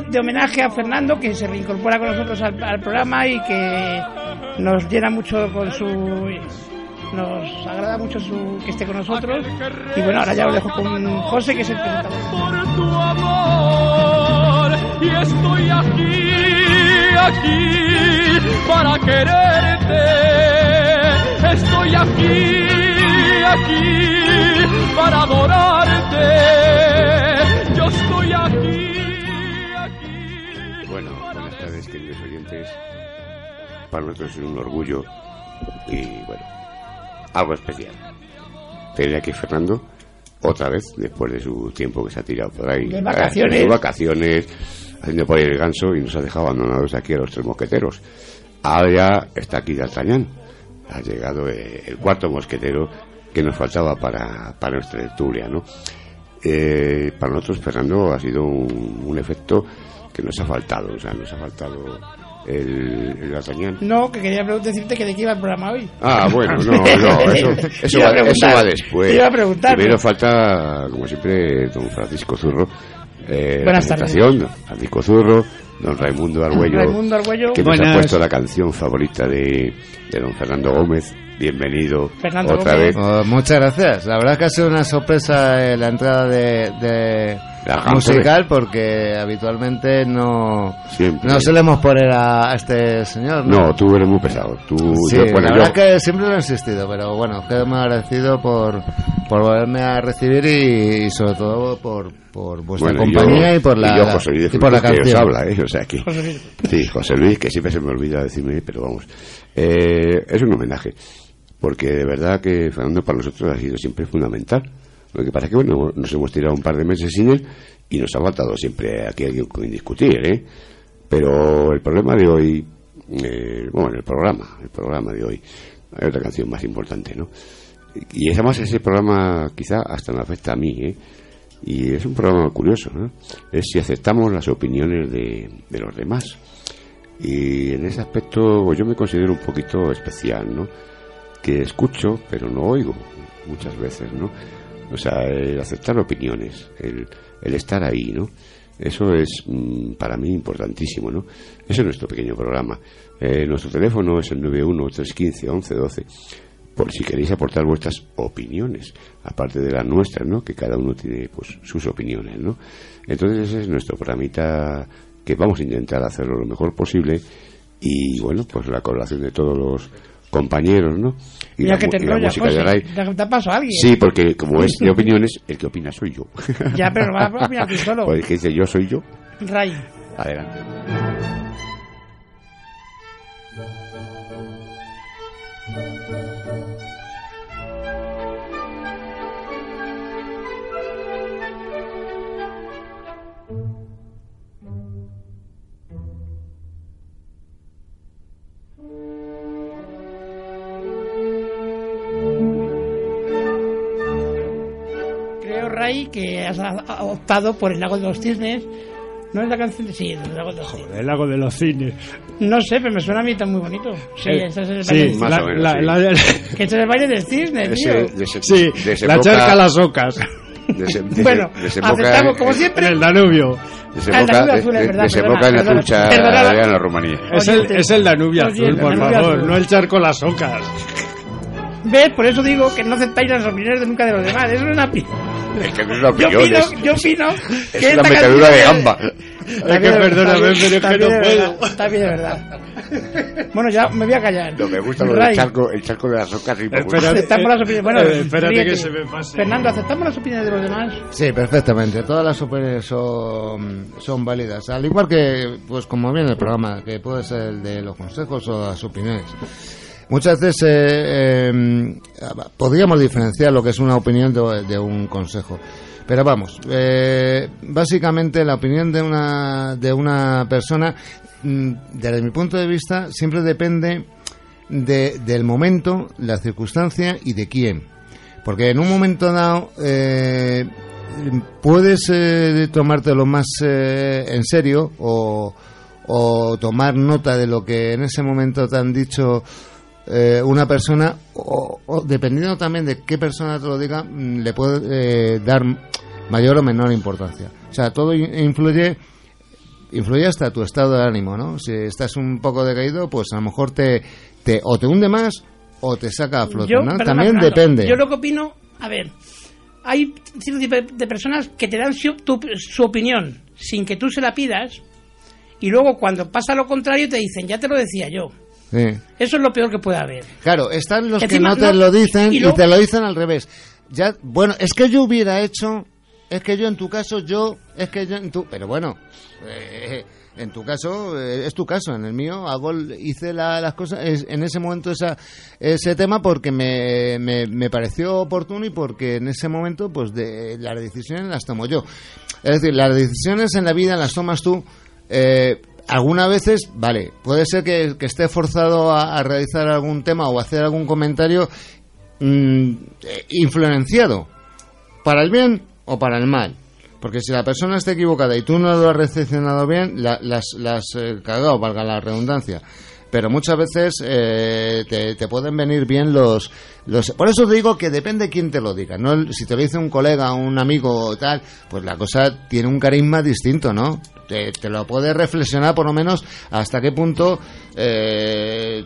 de homenaje a Fernando que se reincorpora con nosotros al, programa y que nos llena mucho con su nos agrada mucho su, que esté con nosotros y bueno ahora ya os dejo con José que es el por tu amor y estoy aquí, aquí para quererte. Estoy aquí, aquí para adorarte. Para nosotros es un orgullo y, bueno, algo especial. Tener aquí Fernando otra vez, después de su tiempo que se ha tirado por ahí. De vacaciones. De sus vacaciones, haciendo por ahí el ganso y nos ha dejado abandonados aquí a los tres mosqueteros. Ahora ya está aquí D'Artagnan. Ha llegado eh, el cuarto mosquetero que nos faltaba para, para nuestra tertulia, ¿no? Eh, para nosotros, Fernando, ha sido un, un efecto que nos ha faltado. O sea, nos ha faltado el, el no que quería decirte que de qué iba el programa hoy Ah, bueno, no, no, eso, eso, va, eso preguntar. va después. Te iba a preguntar, Primero falta, como siempre, don Francisco Zurro. Eh, Buenas la tardes. Francisco Zurro, don Raimundo Argüello, Raimundo Argüello que nos ha puesto la canción favorita de, de don Fernando Gómez. Bienvenido Fernando otra Gómez. vez. Oh, muchas gracias. La verdad que ha sido una sorpresa eh, la entrada de, de Musical porque habitualmente no, Siempre. no solemos poner a, a este señor. No, tú eres muy pesado. Tú, Sí, yo, bueno, la yo- verdad que siempre lo he insistido, pero bueno, quedo muy agradecido por, por volverme a recibir y, y sobre todo por, por vuestra bueno, compañía yo- y por la, yo, José Luis de y por la Frutos, que os canción. habla, ¿eh? O sea que... José Luis. Sí, José Luis, que siempre se me olvida decirme, pero vamos. Eh, es un homenaje, porque de verdad que Fernando para nosotros ha sido siempre fundamental. Lo que pasa es que, bueno, nos hemos tirado un par de meses sin él y nos ha faltado siempre aquí alguien con discutir, ¿eh? Pero el problema de hoy, eh, bueno, el programa, el programa de hoy, hay otra canción más importante, ¿no? Y es además ese programa quizá hasta me afecta a mí, ¿eh? Y es un programa curioso, ¿no? Es si aceptamos las opiniones de, de los demás. Y en ese aspecto pues, yo me considero un poquito especial, ¿no? Que escucho, pero no oigo muchas veces, ¿no? O sea, el aceptar opiniones, el, el estar ahí, ¿no? Eso es mm, para mí importantísimo, ¿no? Ese es nuestro pequeño programa. Eh, nuestro teléfono es el 913151112 por si queréis aportar vuestras opiniones, aparte de las nuestras, ¿no? Que cada uno tiene pues sus opiniones, ¿no? Entonces ese es nuestro programita que vamos a intentar hacerlo lo mejor posible y bueno, pues la colaboración de todos los compañeros, ¿no? Y Mira la, que te y la música de José. Ray. Te, te paso a alguien. Sí, porque como es de opiniones, el que opina soy yo. Ya, pero no vas a opinar tú solo. Pues que dice yo soy yo. Ray. Adelante. Ray, que has optado por el lago de los cisnes. ¿No es la canción? de- Sí, el lago de los cisnes. El lago de los cines. No sé, pero me suena a mí tan muy bonito. Sí, Eh, ese es el sí, baile del más la, o menos, la- sí. la- Que ese es el baile del cisne, tío. Ese- dese- sí, desemboca- la charca a las ocas. Bueno, aceptamos como En siempre. el Danubio. Desemboca, Danubio desemboca en la trucha de Rumanía. Es el, es el Danubio azul, por favor, no el charco a las ocas. ¿Ves? Por eso digo que no aceptáis las opiniones de nunca de los demás. Eso es una pi- Es que no es una Yo opinión, opino, es- yo opino es que una esta metadura de gamba. Es que perdóname, pero es que no puedo. verdad, También de verdad. Bueno, ya me voy a callar. No, me gusta lo del charco, el charco de las ocas y me gusta. Espera, Aceptamos las opiniones. Bueno, Eh, espérate ríete. que se me pase. Fernando, ¿aceptamos las opiniones de los demás? Sí, perfectamente. Todas las opiniones son, son válidas. Al igual que, pues como viene el programa, que puede ser el de los consejos o las opiniones. Muchas veces eh, eh, podríamos diferenciar lo que es una opinión de, un consejo. Pero Pero vamos, eh, básicamente la opinión de una, de una persona, mm, desde mi punto de vista, siempre depende de, del momento, la circunstancia y de quién. Porque en un momento dado eh, puedes eh, tomártelo más eh, en serio o, o tomar nota de lo que en ese momento te han dicho eh, una persona o, o dependiendo también de qué persona te lo diga mm, le puede eh, dar mayor o menor importancia o sea todo in- influye influye hasta tu estado de ánimo no si estás un poco decaído pues a lo mejor te, te o te hunde más o te saca a flote Yo, ¿no? perdona, también Fernando, depende Yo lo que opino, a ver, hay cierto tipo de- de personas que te dan su, tu- su opinión sin que tú se la pidas y luego cuando pasa lo contrario te dicen, ya te lo decía yo. Sí. Eso es lo peor que puede haber. Claro, están los que no te lo dicen y te lo dicen al revés. Ya, bueno, es que yo hubiera hecho, es que yo en tu caso, yo, es que yo en tu, pero bueno, eh, en tu caso eh, es tu caso, en el mío hago, hice la- las cosas es- en ese momento esa, ese tema porque me, me, me pareció oportuno y porque en ese momento pues de las decisiones las tomo yo. Es decir, las decisiones en la vida las tomas tú. Eh, algunas veces, vale, puede ser que, esté forzado a, realizar algún tema o hacer algún comentario mm, eh, influenciado para el bien o para el mal. Porque si la persona está equivocada y tú no lo has recepcionado bien, la- las las eh, cagado, valga la redundancia. Pero muchas veces eh, te, pueden venir bien los, los... Por eso te digo que depende quién te lo diga. ¿no? Si te lo dice un colega, un amigo o tal, pues la cosa tiene un carisma distinto, ¿no? Te, te lo puedes reflexionar por lo menos hasta qué punto... eh,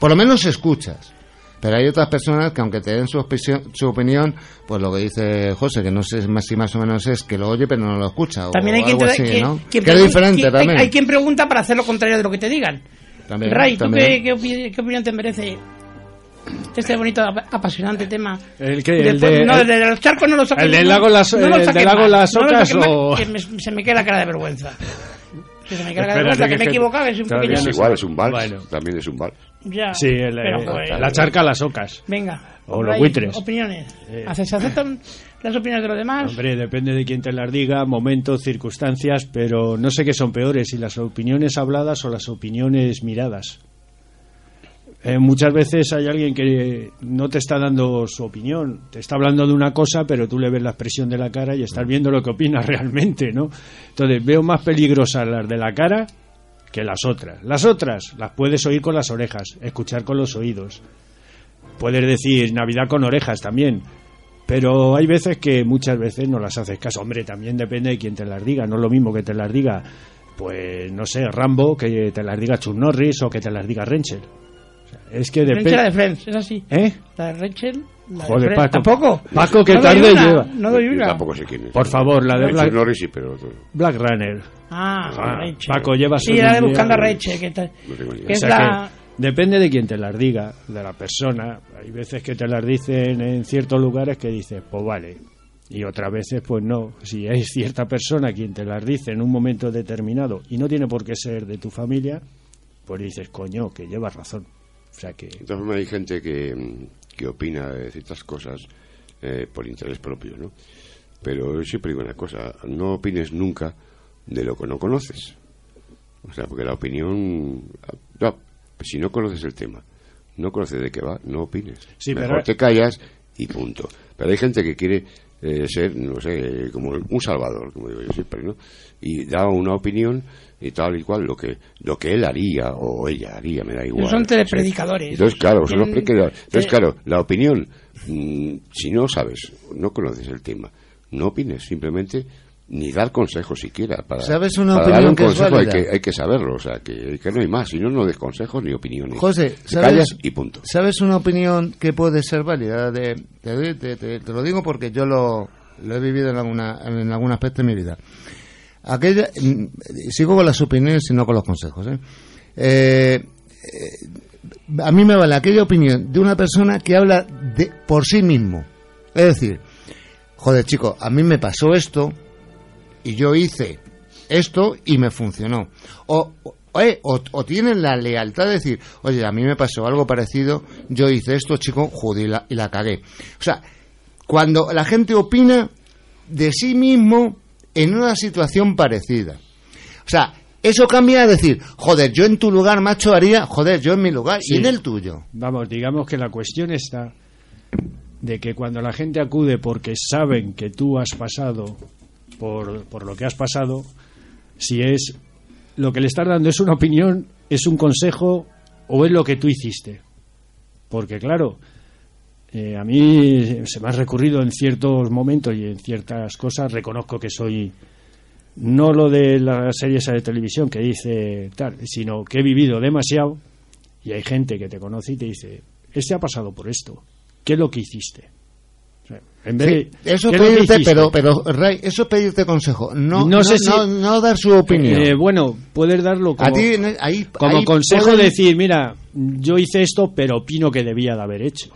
por lo menos escuchas. Pero hay otras personas que aunque te den su, su opinión, pues lo que dice José, que no sé más si más o menos es que lo oye pero no lo escucha. También o hay quien, algo te- así, que- ¿no? quien Que es pregun- diferente quien- hay- también. Hay, quien pregunta para hacer lo contrario de lo que te digan. También, Ray, ¿tú también. qué, qué opi- qué opinión te merece este bonito, ap- apasionante tema? ¿El qué? ¿El de- no, el- el de los charcos no lo saques el del lago Las- no el del lago Las no Ocas más, o- que me- se me queda la cara de vergüenza. Que se me queda la cara de vergüenza, que que me he que equivocado, es un pequeño... Es igual, es un vals. Bueno. También es un vals. Ya, Sí, el, pero, eh, pues, la charca a las ocas. Venga. O los buitres. Opiniones. Eh. ¿Hace- ¿Se aceptan las opiniones de los demás? Hombre, depende de quién te las diga, momentos, circunstancias, pero no sé qué son peores, si las opiniones habladas o las opiniones miradas. Eh, muchas veces hay alguien que no te está dando su opinión, te está hablando de una cosa, pero tú le ves la expresión de la cara y estás viendo lo que opina realmente, ¿no? Entonces veo más peligrosas las de la cara que las otras. Las otras las puedes oír con las orejas, escuchar con los oídos. Puedes decir Navidad con orejas también, pero hay veces que muchas veces no las haces caso. Hombre, también depende de quién te las diga. No es lo mismo que te las diga, pues no sé, Rambo, que te las diga Chuck Norris o que te las diga. O sea, es que la de depende. Friends, es así. ¿Eh? La de Rachel, la Joder. Paco. ¿Tampoco? Paco, qué No tarde una, lleva. No doy Yo una. tampoco sé quién es. Por favor, la de Black, Norris sí, pero otro. Black Runner. Ah, Ah. Paco, lleva Sí, la de buscando a Rachel, que, ta- No tengo ni idea. que O es sea la... que depende de quién te las diga, de la persona. Hay veces que te las dicen en ciertos lugares que dices, pues vale. Y otras veces, pues no. Si es cierta persona quien te las dice en un momento determinado y no tiene por qué ser de tu familia, pues dices, coño, que llevas razón. O sea que. De todas formas, hay gente que, que opina de ciertas cosas eh, por interés propio, ¿no? Pero yo siempre digo una cosa, no opines nunca de lo que no conoces. O sea, porque la opinión... No, si no conoces el tema, no conoces de qué va, no opines. Sí, Mejor pero- te callas y punto. Pero hay gente que quiere eh, ser, no sé, como un salvador, como digo yo siempre, ¿no? Y da una opinión y tal y cual, lo que lo que él haría o ella haría, me da igual. son Sí. telepredicadores. Entonces, claro, son los entonces, claro, la opinión, mm, si no sabes, no conoces el tema, no opines, simplemente ni dar consejos siquiera. Para, ¿Sabes una para dar un que consejo hay que, hay que saberlo, o sea, que, que no hay más, si no, no des consejos ni opiniones. José, Te ¿sabes, callas y punto. ¿sabes una opinión que puede ser válida? De, te, te- te- te lo digo porque yo lo, lo he vivido en, alguna, en algún aspecto de mi vida. Aquella, mm, sigo con las opiniones y no con los consejos. ¿eh? Eh, eh, a mí me vale aquella opinión de una persona que habla de, por sí mismo. Es decir, joder, chico, a mí me pasó esto y yo hice esto y me funcionó. O, o, o, o tienen la lealtad de decir, oye, a mí me pasó algo parecido, yo hice esto, chico, joder, y la, y la cagué. O sea, cuando la gente opina de sí mismo en una situación parecida. O sea, eso cambia a decir, joder, yo en tu lugar, macho, haría, joder, yo en mi lugar Sí. y en el tuyo. Vamos, digamos que la cuestión está de que cuando la gente acude porque saben que tú has pasado por, por lo que has pasado, si es lo que le estás dando es una opinión, es un consejo o es lo que tú hiciste. Porque claro, eh, a mí se me ha recurrido en ciertos momentos y en ciertas cosas, reconozco que soy no lo de la serie esa de televisión que dice tal, sino que he vivido demasiado y hay gente que te conoce y te dice, este ha pasado por esto, ¿qué es lo que hiciste? En vez Sí, de, eso ¿qué es lo que pedirte, pero, pero, Ray, eso es pedirte consejo. No, No no, sé si- no, no dar su opinión. Eh, bueno, puedes darlo como, ti, ahí, como ahí consejo pueden- decir, mira, yo hice esto, pero opino que debía de haber hecho.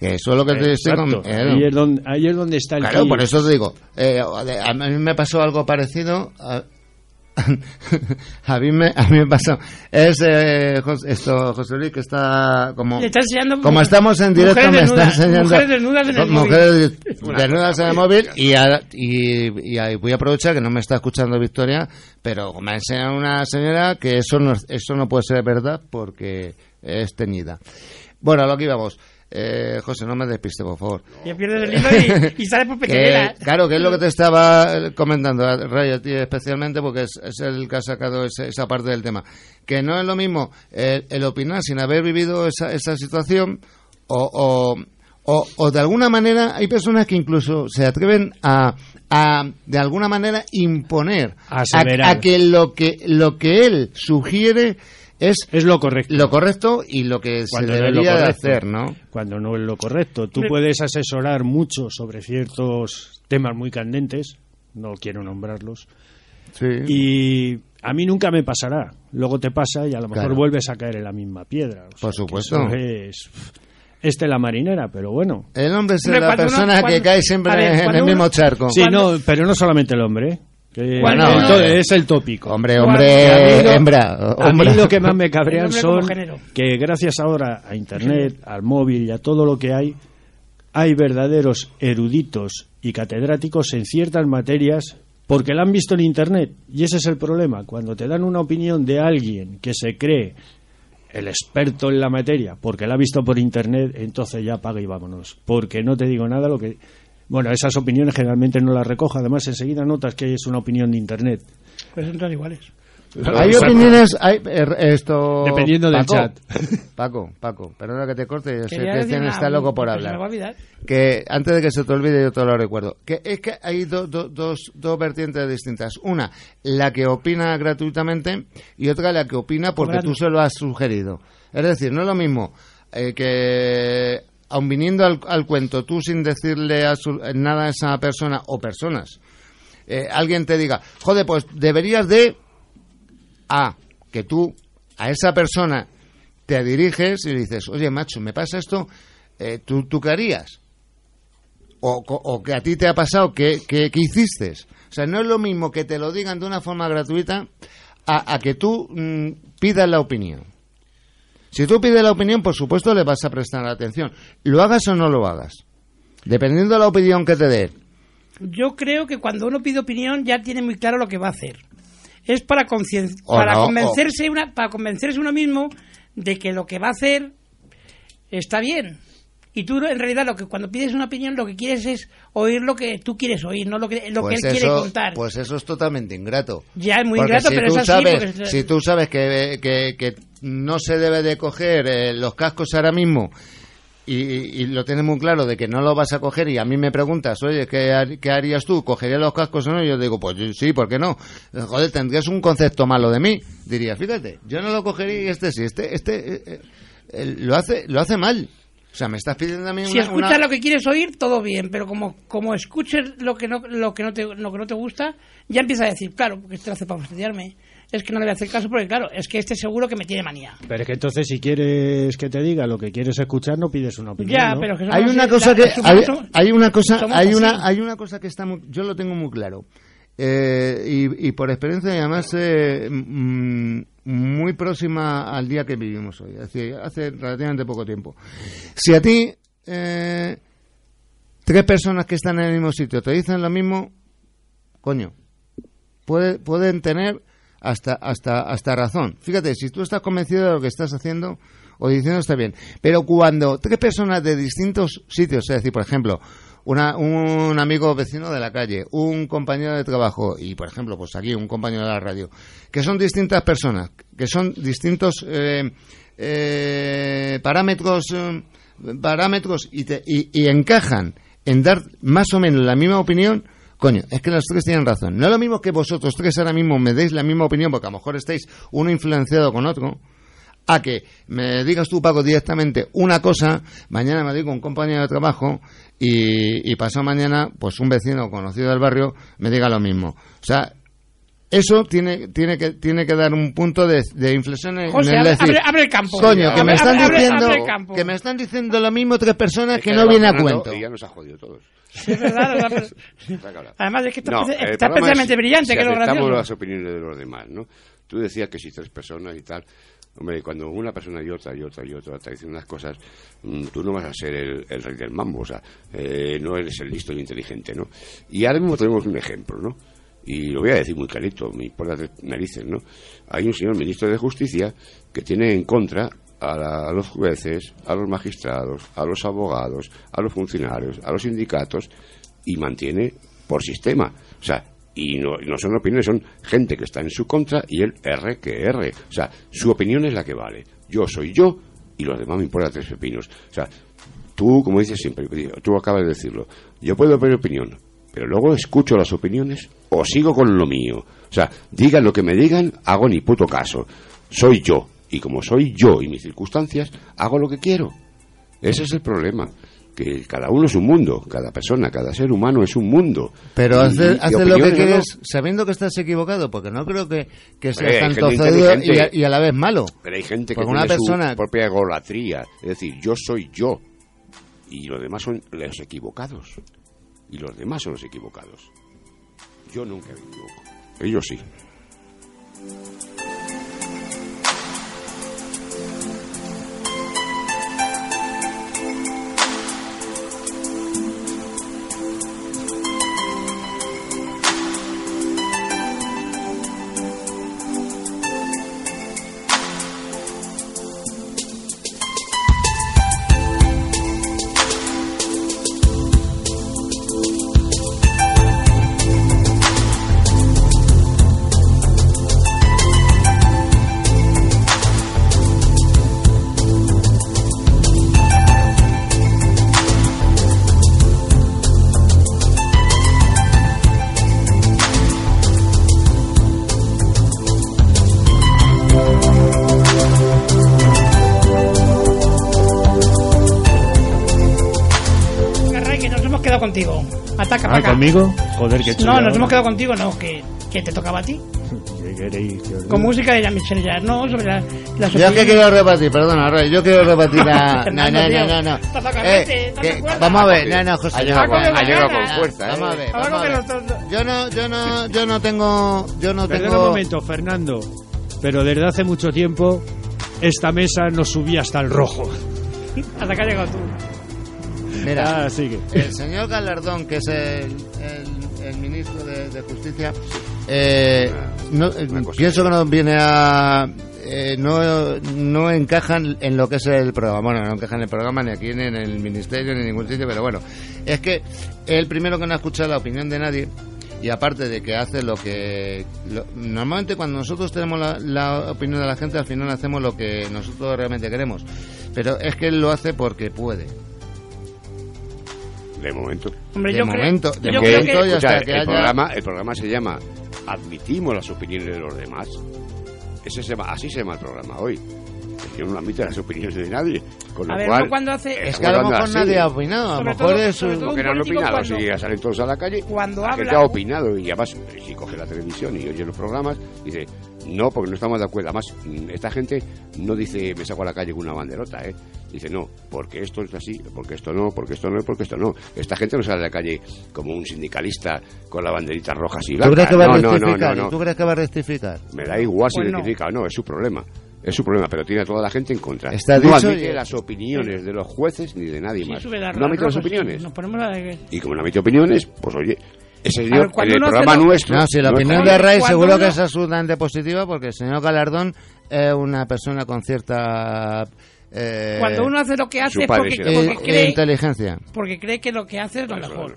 Eso es lo que te estoy Exacto. com- eh, ahí, es donde, ahí es donde está el Claro, key. por eso te digo. eh, a mí me pasó algo parecido. A, a mí me a mí me pasó. Es eh, esto José Luis que está como está como estamos en directo me está enseñando mujeres desnudas en el mujeres desnudas en el móvil y, ahora- y, y voy a aprovechar que no me está escuchando Victoria pero me ha enseñado una señora que eso no eso no puede ser verdad porque es teñida. Bueno a lo que íbamos eh, José no me despiste por favor Ya pierdes el hilo y, y sale por que, pequeñera. claro, que es lo que te estaba eh, comentando, a- Ray, a ti especialmente, porque es, es el que ha sacado ese- esa parte del tema. Que no es lo mismo el, el opinar sin haber vivido esa, esa situación o, o, o- o de alguna manera hay personas que incluso se atreven a, a de alguna manera imponer a, a que lo que lo que él sugiere es Es lo correcto. lo correcto y lo que Cuando se no es lo debería de correcto. hacer, ¿no? Cuando no es lo correcto. Tú puedes asesorar mucho sobre ciertos temas muy candentes, no quiero nombrarlos, Sí. y a mí nunca me pasará. Luego te pasa y a lo mejor Claro. vuelves a caer en la misma piedra. O sea, Por que supuesto. Es, este la marinera, pero bueno. El hombre es la uno- persona que cae siempre ver, en el uno- mismo charco. Sí, Cuando- no, pero no solamente el hombre. ¿Eh? Que Cuando el es el tópico. Hombre, hombre, lo- hembra. A mí hombre. lo que más me cabrean son que gracias ahora a Internet, al móvil y a todo lo que hay, hay verdaderos eruditos y catedráticos en ciertas materias porque la han visto en Internet. Y ese es el problema. Cuando te dan una opinión de alguien que se cree el experto en la materia porque la ha visto por Internet, entonces ya paga y vámonos. Porque no te digo nada lo que... Bueno, esas opiniones generalmente no las recojo. Además, enseguida notas que es una opinión de Internet. Pues son todas iguales. Hay opiniones, hay er- esto. Dependiendo del Paco, chat. Paco, Paco, perdona que te corte, yo sé Quería que una- está loco por hablar. Que antes de que se te olvide, yo te lo recuerdo. Que es que hay do- do- dos, dos vertientes distintas. Una, la que opina gratuitamente y otra, la que opina porque Cobrando. tú se lo has sugerido. Es decir, no es lo mismo eh, que, aun viniendo al, cuento, tú sin decirle a su- nada a esa persona o personas, eh, alguien te diga, joder, pues deberías de a que tú a esa persona te diriges y le dices, oye, macho, me pasa esto, eh, ¿tú, ¿tú qué harías? O, o que a ti te ha pasado, ¿qué, qué, qué hiciste? O sea, no es lo mismo que te lo digan de una forma gratuita a, a que tú mm, pidas la opinión. Si tú pides la opinión, por supuesto le vas a prestar atención. Lo hagas o no lo hagas. Dependiendo de la opinión que te dé. Yo creo que cuando uno pide opinión ya tiene muy claro lo que va a hacer. Es para, para, no, o- convencerse una, para convencerse uno mismo de que lo que va a hacer está bien. Y tú en realidad lo que cuando pides una opinión lo que quieres es oír lo que tú quieres oír, no lo que, lo que él quiere contar. pues eso es totalmente ingrato. ya es muy Porque ingrato, si pero es así. sabes, porque si tú sabes que, que- que no se debe de coger eh, los cascos ahora mismo y, y lo tienes muy claro de que no lo vas a coger y a mí me preguntas, oye, ¿qué, qué harías tú? ¿Cogerías los cascos o no? Y yo digo, pues sí, ¿por qué no? Joder, tendrías un concepto malo de mí. Diría, fíjate, yo no lo cogería y este sí, este, este eh, eh, lo hace lo hace mal. O sea, me estás pidiendo a mí si una- escuchas una- lo que quieres oír, todo bien, pero como, como escuches lo que, no, lo, que no te, lo que no te gusta, ya empieza a decir, claro, porque este lo hace para fastidiarme. Es que no le voy a hacer caso porque, claro, es que este seguro que me tiene manía. Pero es que entonces si quieres que te diga lo que quieres escuchar no pides una opinión. Ya, ¿no? pero que hay una la- cosa que hay, una cosa hay una hay una cosa que está muy- yo lo tengo muy claro Eh, y, y por experiencia además eh, mm, muy próxima al día que vivimos hoy es decir, hace relativamente poco tiempo si a ti eh, tres personas que están en el mismo sitio te dicen lo mismo, coño, puede, pueden tener hasta, hasta, hasta razón. Fíjate, si tú estás convencido de lo que estás haciendo o diciendo está bien, pero cuando tres personas de distintos sitios, es decir, por ejemplo, una, un amigo vecino de la calle, un compañero de trabajo y, por ejemplo, pues aquí un compañero de la radio, que son distintas personas, que son distintos eh, eh, parámetros, eh, parámetros y, te- y, y encajan en dar más o menos la misma opinión, coño, es que los tres tienen razón. No es lo mismo que vosotros tres ahora mismo me deis la misma opinión, porque a lo mejor estáis uno influenciado con otro, a que me digas tú, Paco, directamente una cosa, mañana me digo un compañero de trabajo y, y pasado mañana, pues un vecino conocido del barrio me diga lo mismo. O sea, eso tiene, tiene, que, tiene que dar un punto de, de inflexión en José, el abre, decir, abre- abre el campo. coño, que Abre- me están abre- abre- diciendo abre el campo. que me están diciendo lo mismo tres personas Es que, que no viene a cuento. Y ya nos ha jodido todos. Sí, es verdad. Además, es que está, No, está especialmente es brillante, si que lo aceptamos gracioso. las opiniones de los demás, ¿no? Tú decías que si tres personas y tal, hombre, cuando una persona y otra y otra y otra te dicen unas cosas, mm, tú no vas a ser el, el rey del mambo, o sea, eh, no eres el listo y inteligente, ¿no? Y ahora mismo tenemos un ejemplo, ¿no? Y lo voy a decir muy clarito, me importa narices, ¿no? Hay un señor ministro de Justicia que tiene en contra a, la- a los jueces, a los magistrados, a los abogados, a los funcionarios, a los sindicatos y mantiene por sistema. O sea, y no, no son opiniones, son gente que está en su contra y él R que R. O sea, su opinión es la que vale. Yo soy yo y los demás me importan tres pepinos. O sea, tú, como dices siempre, tú acabas de decirlo, yo puedo pedir opinión, pero luego escucho las opiniones o sigo con lo mío. O sea, digan lo que me digan, hago ni puto caso. Soy yo. Y como soy yo y mis circunstancias, hago lo que quiero. Ese es el problema. Que cada uno es un mundo, cada persona, cada ser humano es un mundo. Pero Y- hace, y hace lo que quieres sabiendo que estás equivocado, porque no creo que, que seas tanto cedido y a, inteligente. y a la vez malo. Pero hay gente que Porque tiene una persona- su propia egolatría. Es decir, yo soy yo. Y los demás son los equivocados. Y los demás son los equivocados. Yo nunca me equivoco. Ellos sí. Ah. ¿conmigo? Joder, qué chulo. No, nos hemos quedado contigo, no, que, que te tocaba a ti. ¿Qué queréis diga? Con música de Jean-Michel Jarre, no, sobre la- las Yo que quiero rebatir, perdona, Rey, yo quiero rebatir a... No, no, no, no, no. Eh, que- vamos a ver, no, no, José. Ha llegado, con, ha llegado con fuerza, ¿eh? Vamos a ver, vamos a ver. Yo no, yo no, yo no tengo, yo no tengo... un momento, Fernando. Pero desde hace mucho tiempo esta mesa nos subía hasta el rojo. Hasta que has llegado tú. Mira, Ah, sigue. el señor Galardón, que es el, el- el ministro de, de Justicia, eh, no, eh, Una pienso que no viene a... eh, no, no encajan en lo que es el programa. Bueno, no encajan en el programa ni aquí, ni en el ministerio, ni en ningún sitio, pero bueno. Es que el primero que no ha escuchado la opinión de nadie y aparte de que hace lo que... lo- normalmente cuando nosotros tenemos la, la opinión de la gente, al final hacemos lo que nosotros realmente queremos. Pero es que él lo hace porque puede. De momento. Hombre, De yo creo- momento, de yo Que, creo momento que- ya escucha, hasta que el, haya- programa, el programa se llama Admitimos las opiniones de los demás. Ese se llama- así se llama el programa hoy. Yo no admito las opiniones de nadie. Con lo A ver, cual, no cuando hace... Es que a lo mejor nadie ha opinado. A lo mejor todo- es Porque no han opinado, cuando- si ya salen todos a la calle. Cuando la habla- gente ha opinado y además, si coge la televisión y oye los programas, dice, no, porque no estamos de acuerdo. Además, mm, esta gente no dice, me saco a la calle con una banderota, ¿eh? Dice, no, porque esto es así, porque esto no, porque esto no, porque esto no. Esta gente no sale a la calle como un sindicalista con la banderita roja y ¿Tú blanca. crees que va a no, no, no, rectificar? no, no. ¿Tú crees que va a rectificar? Me da igual si Pues rectifica o no, es su problema. Es su problema, pero tiene a toda la gente en contra. Está no dicho admite y- las opiniones de los jueces ni de nadie Sí, más. sube la- No admite las sí. opiniones. Nos ponemos la de- Y como no admite opiniones, pues oye, ese señor ver, en el programa lo- nuestro. No, si la opinión de Ray Cuando seguro uno- que es absolutamente positiva porque el señor Galardón es una persona con cierta eh, Cuando uno hace lo que hace es porque, eh, porque cree, inteligencia. porque cree que lo que hace es lo mejor.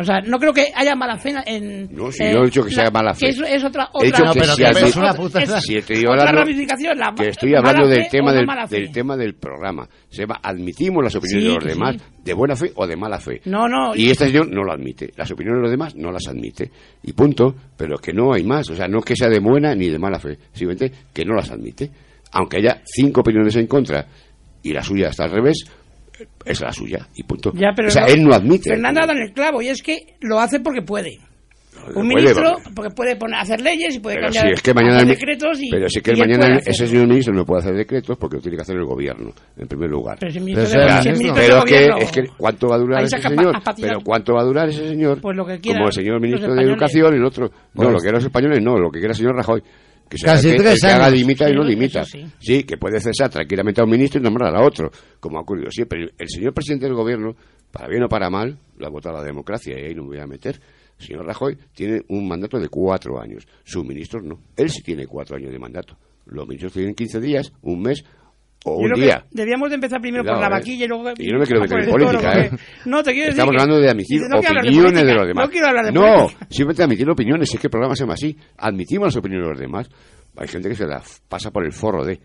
O sea, no creo que haya mala fe en... No, si eh, yo he dicho que sea la- mala fe. Que es, es otra, He dicho otra que pero si que admi- es una putada. Si estoy otra hablando- ramificación, la que estoy hablando del tema del, del tema del programa. Se llama admitimos las opiniones Sí, de los demás sí. de buena fe o de mala fe. No, no. Y este señor no lo admite. Las opiniones de los demás no las admite. Y punto. Pero que no hay más. O sea, no que sea de buena ni de mala fe. Simplemente que no las admite. Aunque haya cinco opiniones en contra y la suya está al revés, es la suya. Y punto. Ya, pero o sea, no- él no admite. Fernando ha dado en el clavo y es que lo hace porque puede. Puede, Un ministro, porque- porque puede poner, hacer leyes y puede Pero cambiar si es que mañana hacer el- decretos y pero si es que y mañana ese señor ministro no puede hacer decretos porque lo tiene que hacer el gobierno en primer lugar Pero si el de, si el pero es que, gobierno- es que cuánto va a durar ese señor pero cuánto va a durar ese señor Pues lo que quiera como el señor ministro de educación el otro no Pues- lo que era los españoles no lo que quiera el señor Rajoy que se Casi haga que, tres que haga años. dimita y no eso sí. sí que puede cesar tranquilamente a un ministro y nombrar a otro como ha ocurrido siempre. El, el señor presidente del gobierno para bien o para mal lo ha votado la democracia y ahí no me voy a meter. El señor Rajoy tiene un mandato de cuatro años sus ministros no. Él sí tiene cuatro años de mandato. Los ministros tienen 15 días un mes o un día Debíamos de empezar primero Cuidado, por la eh. vaquilla y luego... Yo no me quiero meter en el política, ¿eh? No, te quiero decir Estamos que- hablando de admitir no de opiniones de, los demás. No quiero hablar de No, política. simplemente admitir opiniones. Es que el programa se llama así. Admitimos las opiniones de los demás. Hay gente que se las pasa por el forro de.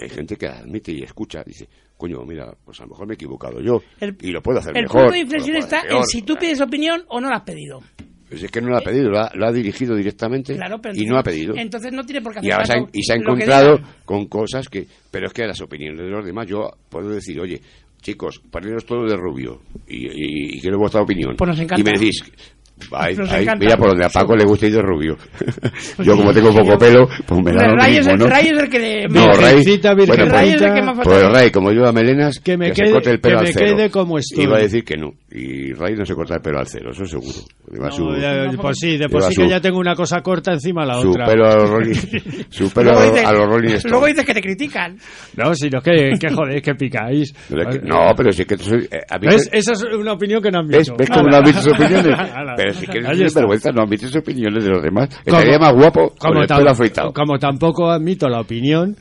Hay gente que admite y escucha. Dice, coño, mira, pues a lo mejor me he equivocado yo. El- y lo puedo hacer El mejor. punto de inflexión está en si tú pides opinión o no la has pedido. Pues es que no lo ha pedido, lo ha, lo ha dirigido directamente Claro, pero y no ha pedido. Entonces no tiene por qué hacer Y, ahora se ha, caso y se ha lo que encontrado con cosas que... Pero es que las opiniones de los demás, yo puedo decir, oye, chicos, poneros todo de rubio y, y, y quiero vuestra opinión. Pues nos encanta. Y me decís, ay, ay, mira por donde a Paco le gusta ir de rubio. yo sí, como tengo sí, poco yo- pelo, pues me da Hombre, lo Ray, es mismo, el, ¿no? Ray es el que le... No, me- Ray, Virgencita, bueno, El Ray es el que más pues falta. Ray, como yo a melenas, Que me se quede- corte el pelo que al me cero. quede como estoy. Iba a decir que no. Y Ray no se corta el pelo al cero, eso seguro. Lleva su, No, ya- No, pues sí, de por sí su- que ya tengo una cosa corta encima la su otra. pelo a los Rolling, su pelo dices- a los Rolling Stones. Luego dices que te critican. No, si no, que, que joder, que picáis. Pero es que- no, pero sí que tú soy- eh, a mí ¿Ves? me- Esa es una opinión que no han ¿Ves, visto. ¿Ves cómo no admites opiniones? Pero si tener está. vergüenza, no admites opiniones de los demás. Estaría más guapo con como, el tam- pelo afeitado. como tampoco admito la opinión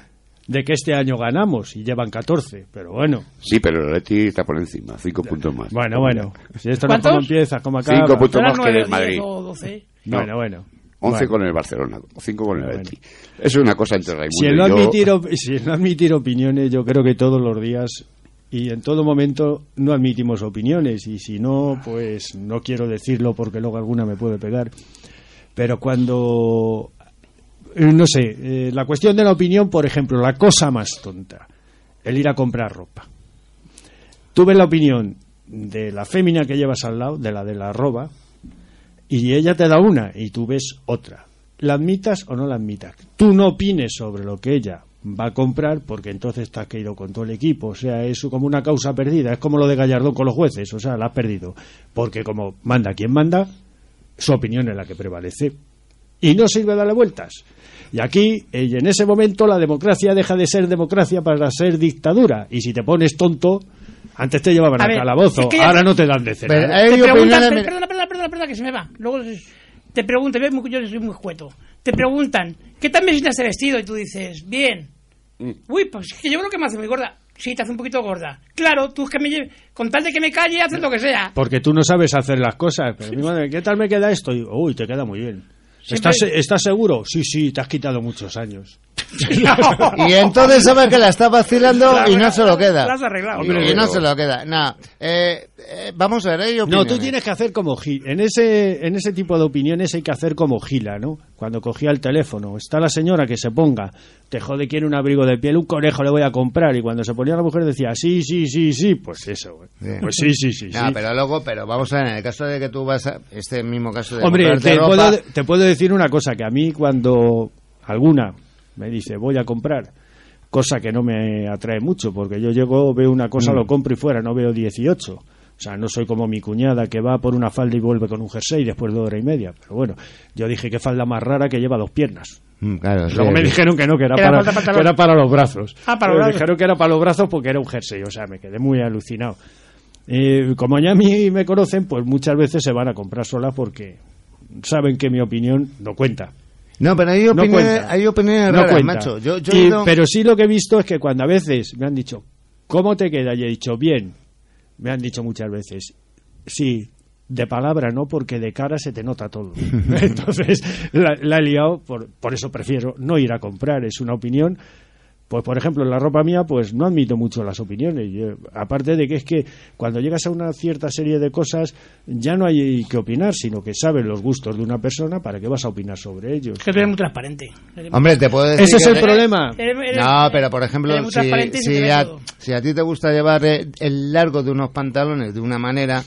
de que este año ganamos y llevan 14, pero bueno, Sí, pero el Atleti está por encima, cinco puntos más. bueno, bueno, si esto no empieza, como acaba. Cinco puntos Serán más que nueve, el Madrid. diez o doce. No. Bueno, bueno. 11 Bueno. con el Barcelona, 5 con el Bueno. Atleti. Eso es una cosa entre Raimundo Si el, no y yo. admitir, si no admitir opiniones, yo creo que todos los días y en todo momento no admitimos opiniones y si no, pues no quiero decirlo porque luego alguna me puede pegar. Pero cuando, no sé, eh, la cuestión de la opinión, por ejemplo, la cosa más tonta, el ir a comprar ropa. Tú ves la opinión de la fémina que llevas al lado, de la de la arroba, y ella te da una y tú ves otra. ¿La admitas o no la admitas? Tú no opines sobre lo que ella va a comprar porque entonces te has caído con todo el equipo. O sea, es como una causa perdida. Es como lo de Gallardón con los jueces. O sea, la has perdido. Porque como manda quien manda, su opinión es la que prevalece. Y no sirve darle vueltas. Y aquí, eh, y en ese momento, la democracia deja de ser democracia para ser dictadura. Y si te pones tonto, antes te llevaban A al ver, calabozo, es que ya- ahora no te dan de cenar. Pero Te hay preguntan, mira- perdona, perdona, perdona, perdona, que se me va. Luego te preguntan, yo, soy muy escueto. Te preguntan, ¿qué tal me sienta este vestido? Y tú dices, bien. Mm. Uy, pues es que yo creo que me hace muy gorda. Sí, te hace un poquito gorda. Claro, tú es que me lle- con tal de que me calle, haces lo que sea. Porque tú no sabes hacer las cosas. Pero mi madre, ¿qué tal me queda esto? Y, Uy, te queda muy bien. Siempre- ¿Estás, ¿Estás seguro? Sí, sí, te has quitado muchos años. Y entonces sabe que la está vacilando La y no se lo queda. la has arreglado. Y, Hombre, y no se lo queda. No, eh, eh, vamos a ver, hay No, tú tienes que hacer como Gila. En ese, en ese tipo de opiniones hay que hacer como Gila, ¿no? Cuando cogía el teléfono. Está la señora que se ponga, te jode, quiere un abrigo de piel, un conejo le voy a comprar. Y cuando se ponía la mujer decía, sí, sí, sí, sí, pues eso. Sí. Pues sí, sí, sí. No, sí. pero luego, pero vamos a ver, en el caso de que tú vas a... Este mismo caso de Hombre, te ropa, puedo, te puedo decir una cosa, que a mí cuando alguna me dice voy a comprar, cosa que no me atrae mucho, porque yo llego, veo una cosa, Mm. lo compro y fuera, no veo 18. O sea, no soy como mi cuñada que va por una falda y vuelve con un jersey después de hora y media. Pero bueno, yo dije que falda más rara que lleva dos piernas. Mm, claro, Luego sí. me dijeron que no, que era, Era para, falta pantalón. que era para los brazos. Ah, para los Me brazos. dijeron que era para los brazos porque era un jersey. O sea, me quedé muy alucinado. Eh, como ya a mí me conocen, pues muchas veces se van a comprar solas porque saben que mi opinión no cuenta. No, pero hay opiniones, hay opiniones No raras, cuenta. macho. Yo, yo Y- Pero sí lo que he visto es que cuando a veces me han dicho, ¿cómo te queda? Y he dicho, bien. Me han dicho muchas veces, sí, de palabra no, porque de cara se te nota todo. Entonces la, la he liado, por, por eso prefiero no ir a comprar, es una opinión. Pues, por ejemplo, en la ropa mía, pues no admito mucho las opiniones. Yo- aparte de que es que cuando llegas a una cierta serie de cosas, ya no hay que opinar, sino que sabes los gustos de una persona para qué vas a opinar sobre ellos. Es que tú eres muy transparente. Eres Hombre, te puedo decir Ese es el problema. eres- No, pero por ejemplo, si, a, todo. si a ti te gusta llevar el largo de unos pantalones de una manera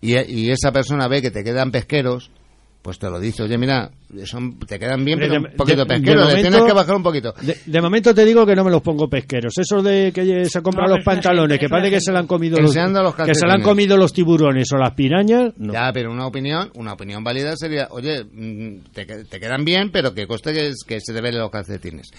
y, y esa persona ve que te quedan pesqueros, pues te lo dice, oye, mira, son, te quedan bien, pero de- un poquito de- de pesqueros, le tienes que bajar un poquito. De, de momento te digo que no me los pongo pesqueros. Esos de que se compran No, los pantalones, que parece que se le han comido los, que se le han comido los tiburones o las pirañas. No. Ya, pero una opinión, una opinión válida sería, oye, mm, te, te quedan bien, pero que coste que, que se te ven los calcetines.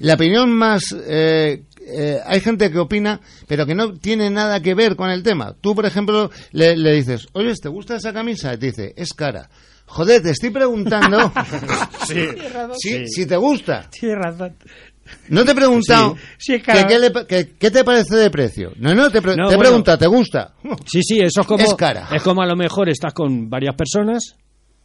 La opinión más, eh, eh, hay gente que opina, pero que no tiene nada que ver con el tema. Tú, por ejemplo, le, le dices, oye, ¿te gusta esa camisa? Y te dice, es cara. Joder, te estoy preguntando si, si te gusta. Tienes razón. No te he preguntado Sí, que qué, le- que- qué te parece de precio. No, no, te, pre- No, te he bueno. preguntado, ¿te gusta? Sí, sí, eso es como, Es cara. es como a lo mejor estás con varias personas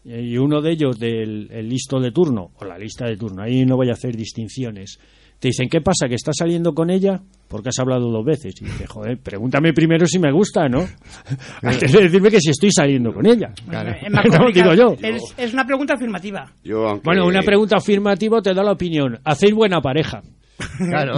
y uno de ellos del el listo de turno o la lista de turno, ahí no voy a hacer distinciones. Te dicen, ¿qué pasa? ¿Que estás saliendo con ella? Porque has hablado dos veces. Y dices, joder, pregúntame primero si me gusta, ¿no? Antes de decirme que si estoy saliendo con ella. Es más No, complicado. digo yo. Es, es una pregunta afirmativa. Yo, aunque- Bueno, una pregunta afirmativa te da la opinión. ¿Hacéis buena pareja? Claro.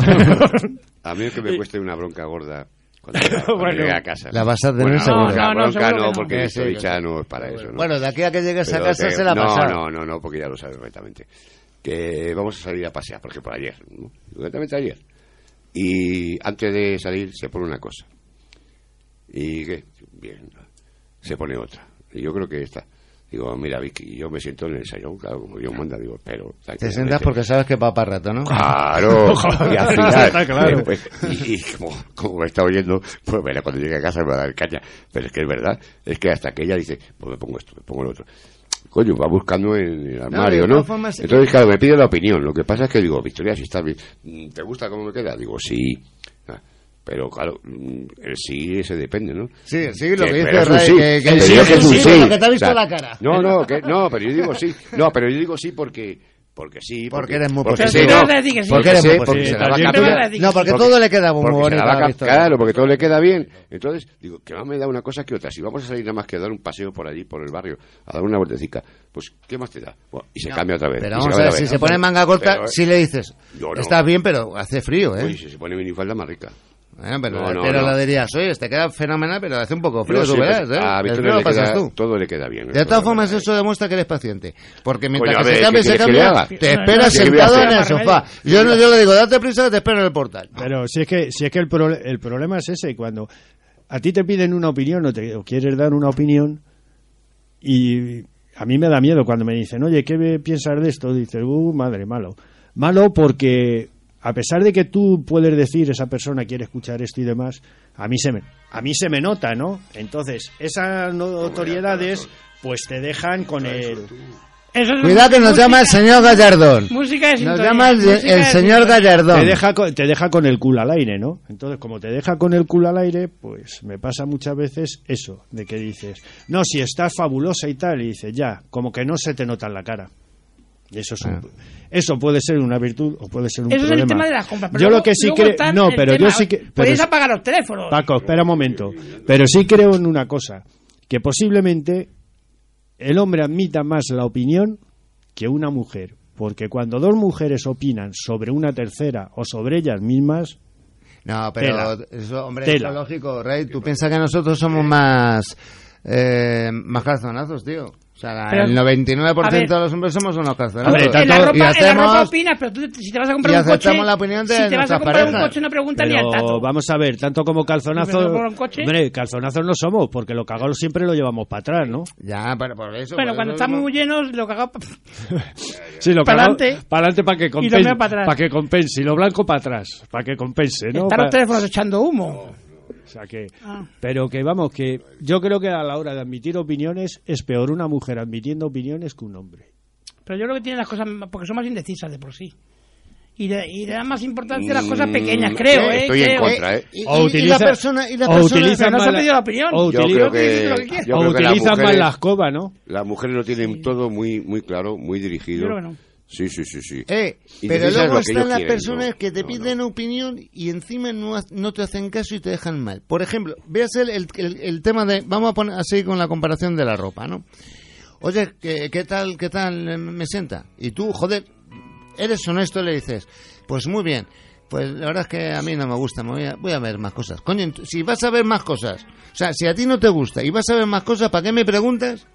A mí es que me cueste una bronca gorda cuando, cuando Bueno. llegue a casa. La vas a tener Bueno, seguro. bronca, No, no, bronca no, no. porque Que esto sí, dicha no es para eso. ¿no? Bueno, de aquí a que llegues a casa se la no, pasado. No, no, no, porque ya lo sabes perfectamente. Que vamos a salir a pasear, por ejemplo, ayer, ¿no? Concretamente ayer. Y antes de salir se pone una cosa. ¿Y qué? Bien, se pone otra. Y yo creo que esta. Digo, mira, Vicky, yo me siento en el salón, claro, como Dios manda, digo, pero... Te sientas porque sabes que va para rato, ¿no? Claro, y al final, Está claro. después, y, y como, como me está oyendo, pues verá, cuando llegue a casa me va a dar caña. Pero es que es verdad, es que hasta que ella dice, pues me pongo esto, me pongo lo otro. Coño, va buscando en el armario, ¿no? formas- Entonces, claro, me pide la opinión. Lo que pasa es que digo, Victoria, si estás bien, mm, ¿te gusta cómo me queda? Digo, sí. Ah, Pero claro, mm, el sí se depende, ¿no? Sí, sí, lo que pero dice es un sí. que- que el sí es que un sí, te ha visto la cara. No, no, que, no, pero yo digo sí. No, pero yo digo sí porque porque sí. Porque eres muy porque posesivo. sí, no, sí. porque Porque sí, porque se la va a cambiar. No, porque Porque- todo le queda muy bonito. a. Claro, porque todo le queda bien. Entonces, digo, que más me da una cosa que otra. Si vamos a salir nada más que a dar un paseo por allí, por el barrio, a dar una vueltecica, pues, ¿qué más te da? Bueno, y se No, cambia otra vez. Pero vamos a ver, si se pone manga corta, Pero, eh, sí le dices, estás bien, pero hace frío, ¿eh? Uy, si se pone minifalda más rica. Bueno, pero No, no, pero no. lo dirías, oye, te queda fenomenal, pero hace un poco frío, tú verás, ¿eh? A le queda, tú. todo le queda bien. De todas formas, le- eso demuestra que eres paciente. Porque mientras Coño, que ver, se cambie, ¿qué se cambia, te esperas no, ¿qué voy a sentado en el sofá. Yo, no, yo le digo, date prisa te espero en el portal. Pero si es que, si es que el, pro- el problema es ese, cuando a ti te piden una opinión o, te, o quieres dar una opinión y a mí me da miedo cuando me dicen, oye, ¿qué me piensas de esto? Dices, uh, madre, malo. Malo porque a pesar de que tú puedes decir, esa persona quiere escuchar esto y demás, a mí se me, a mí se me nota, ¿no? Entonces, esas notoriedades pues te dejan con el... Es Cuidado que nos música- llama el señor Gallardón. Música de Nos llama el, señor. Gallardón. Te deja, con, te deja con el culo al aire, ¿no? Entonces, como te deja con el culo al aire, pues me pasa muchas veces eso, de que dices, no, si estás fabulosa y tal, y dices, ya, como que no se te nota en la cara. Eso, es un- Ah. eso puede ser una virtud o puede ser un Eso es problema. el tema de las compras. pero yo luego- lo que sí creo... No, pero tema, yo sí que... pero Podéis es- apagar los teléfonos. Paco, espera un momento. Pero sí creo en una cosa, que posiblemente el hombre admita más la opinión que una mujer. Porque cuando dos mujeres opinan sobre una tercera o sobre ellas mismas, No, pero Tela. eso, hombre, Tela. es lógico, Ray. Tú piensas que nosotros somos más, eh, más calzonazos, tío. O sea, la- Pero- el 99% a ver. de los hombres somos unos calzonados. Hombre, en, tanto- la ropa, y en la hacemos... ropa opinas, pero tú si te vas a comprar y un coche, aceptamos la opinión de si te vas a comprar un parejas. coche no preguntas ni al Pero tato. vamos a ver, tanto como Pero calzonazo. por un coche. Hombre, calzonazos no somos, porque lo cagado siempre lo llevamos para atrás, ¿no? Ya, pero por eso... Bueno, por cuando eso estamos no- muy llenos, lo cagamos. Sí, lo Pa'lante. Para adelante para que Y lo compense. para atrás. Para que compense. Y lo blanco para atrás. Para que compense, ¿no? Están los teléfonos echando humo. Sea que. Ah. Pero que vamos, que yo creo que a la hora de admitir opiniones es peor una mujer admitiendo opiniones que un hombre. Pero yo creo que tienen las cosas, porque son más indecisas de por sí. Y le, y le dan más importancia a las cosas pequeñas, creo, ¿eh? Estoy en creo. contra, ¿eh? Y, O y utiliza- la persona... Y la o persona utiliza Pero no se mal ha la- pedido la opinión. o utiliza- utilizan mal mujeres- la escoba, ¿no? Las mujeres lo tienen todo muy muy claro, muy dirigido. Yo creo que no. Sí, sí, sí, sí. Eh, pero luego están las quieren, personas ¿no? que te No, piden opinión y encima no, no te hacen caso y te dejan mal. Por ejemplo, veas el, el, el- el tema de... Vamos a poner así con la comparación de la ropa, ¿no? Oye, ¿qué, qué tal qué tal me sienta? Y tú, joder, eres honesto le dices, pues muy bien. Pues la verdad es que a mí no me gusta, me voy a, voy a ver más cosas. Coño, si vas a ver más cosas, o sea, si a ti no te gusta y vas a ver más cosas, ¿para qué me preguntas?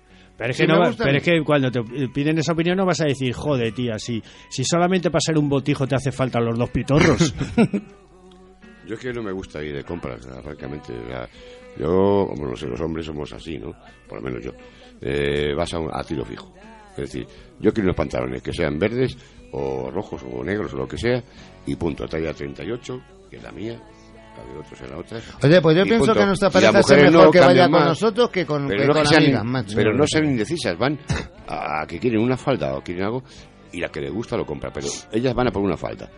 Pero es, Si que, no pero es que cuando te piden esa opinión no vas a decir, joder, tía, si, si solamente para ser un botijo te hace falta los dos pitorros. Yo es que no me gusta ir de compras, francamente. O sea, yo, como no sé, los hombres somos así, ¿no? Por lo menos yo. Eh, vas a, un- a tiro fijo. Es decir, yo quiero unos pantalones que sean verdes o rojos o negros o lo que sea y punto. Talla 38, que es la mía, otros la otra. Oye, pues yo y pienso punto. que nuestra pareja mujeres mejor no que vaya con nosotros que con, pero que no, con que sean, amigas, macho. pero no sean indecisas, van a, a que quieren una falda o quieren algo y la que les gusta lo compra, pero ellas van a por una falda.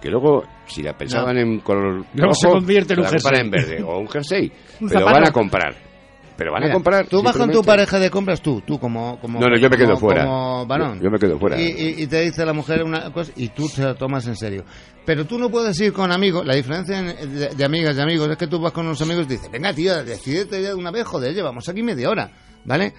Que luego, si la pensaban en color Luego se convierte en un la jersey. en verde o un jersey, Un pero zapato. van a comprar. Pero van Mira, a comprar. Tú vas con tu pareja de compras, tú, tú como... como No, no, yo me quedo como- fuera. Como varón. Yo- yo me quedo fuera. Y, y- y te dice la mujer una cosa y tú te la tomas en serio. Pero tú no puedes ir con amigos. La diferencia en- de, de amigas y amigos es que tú vas con unos amigos y dices, venga, tío, decídete ya de una vez, joder, llevamos aquí media hora, ¿vale?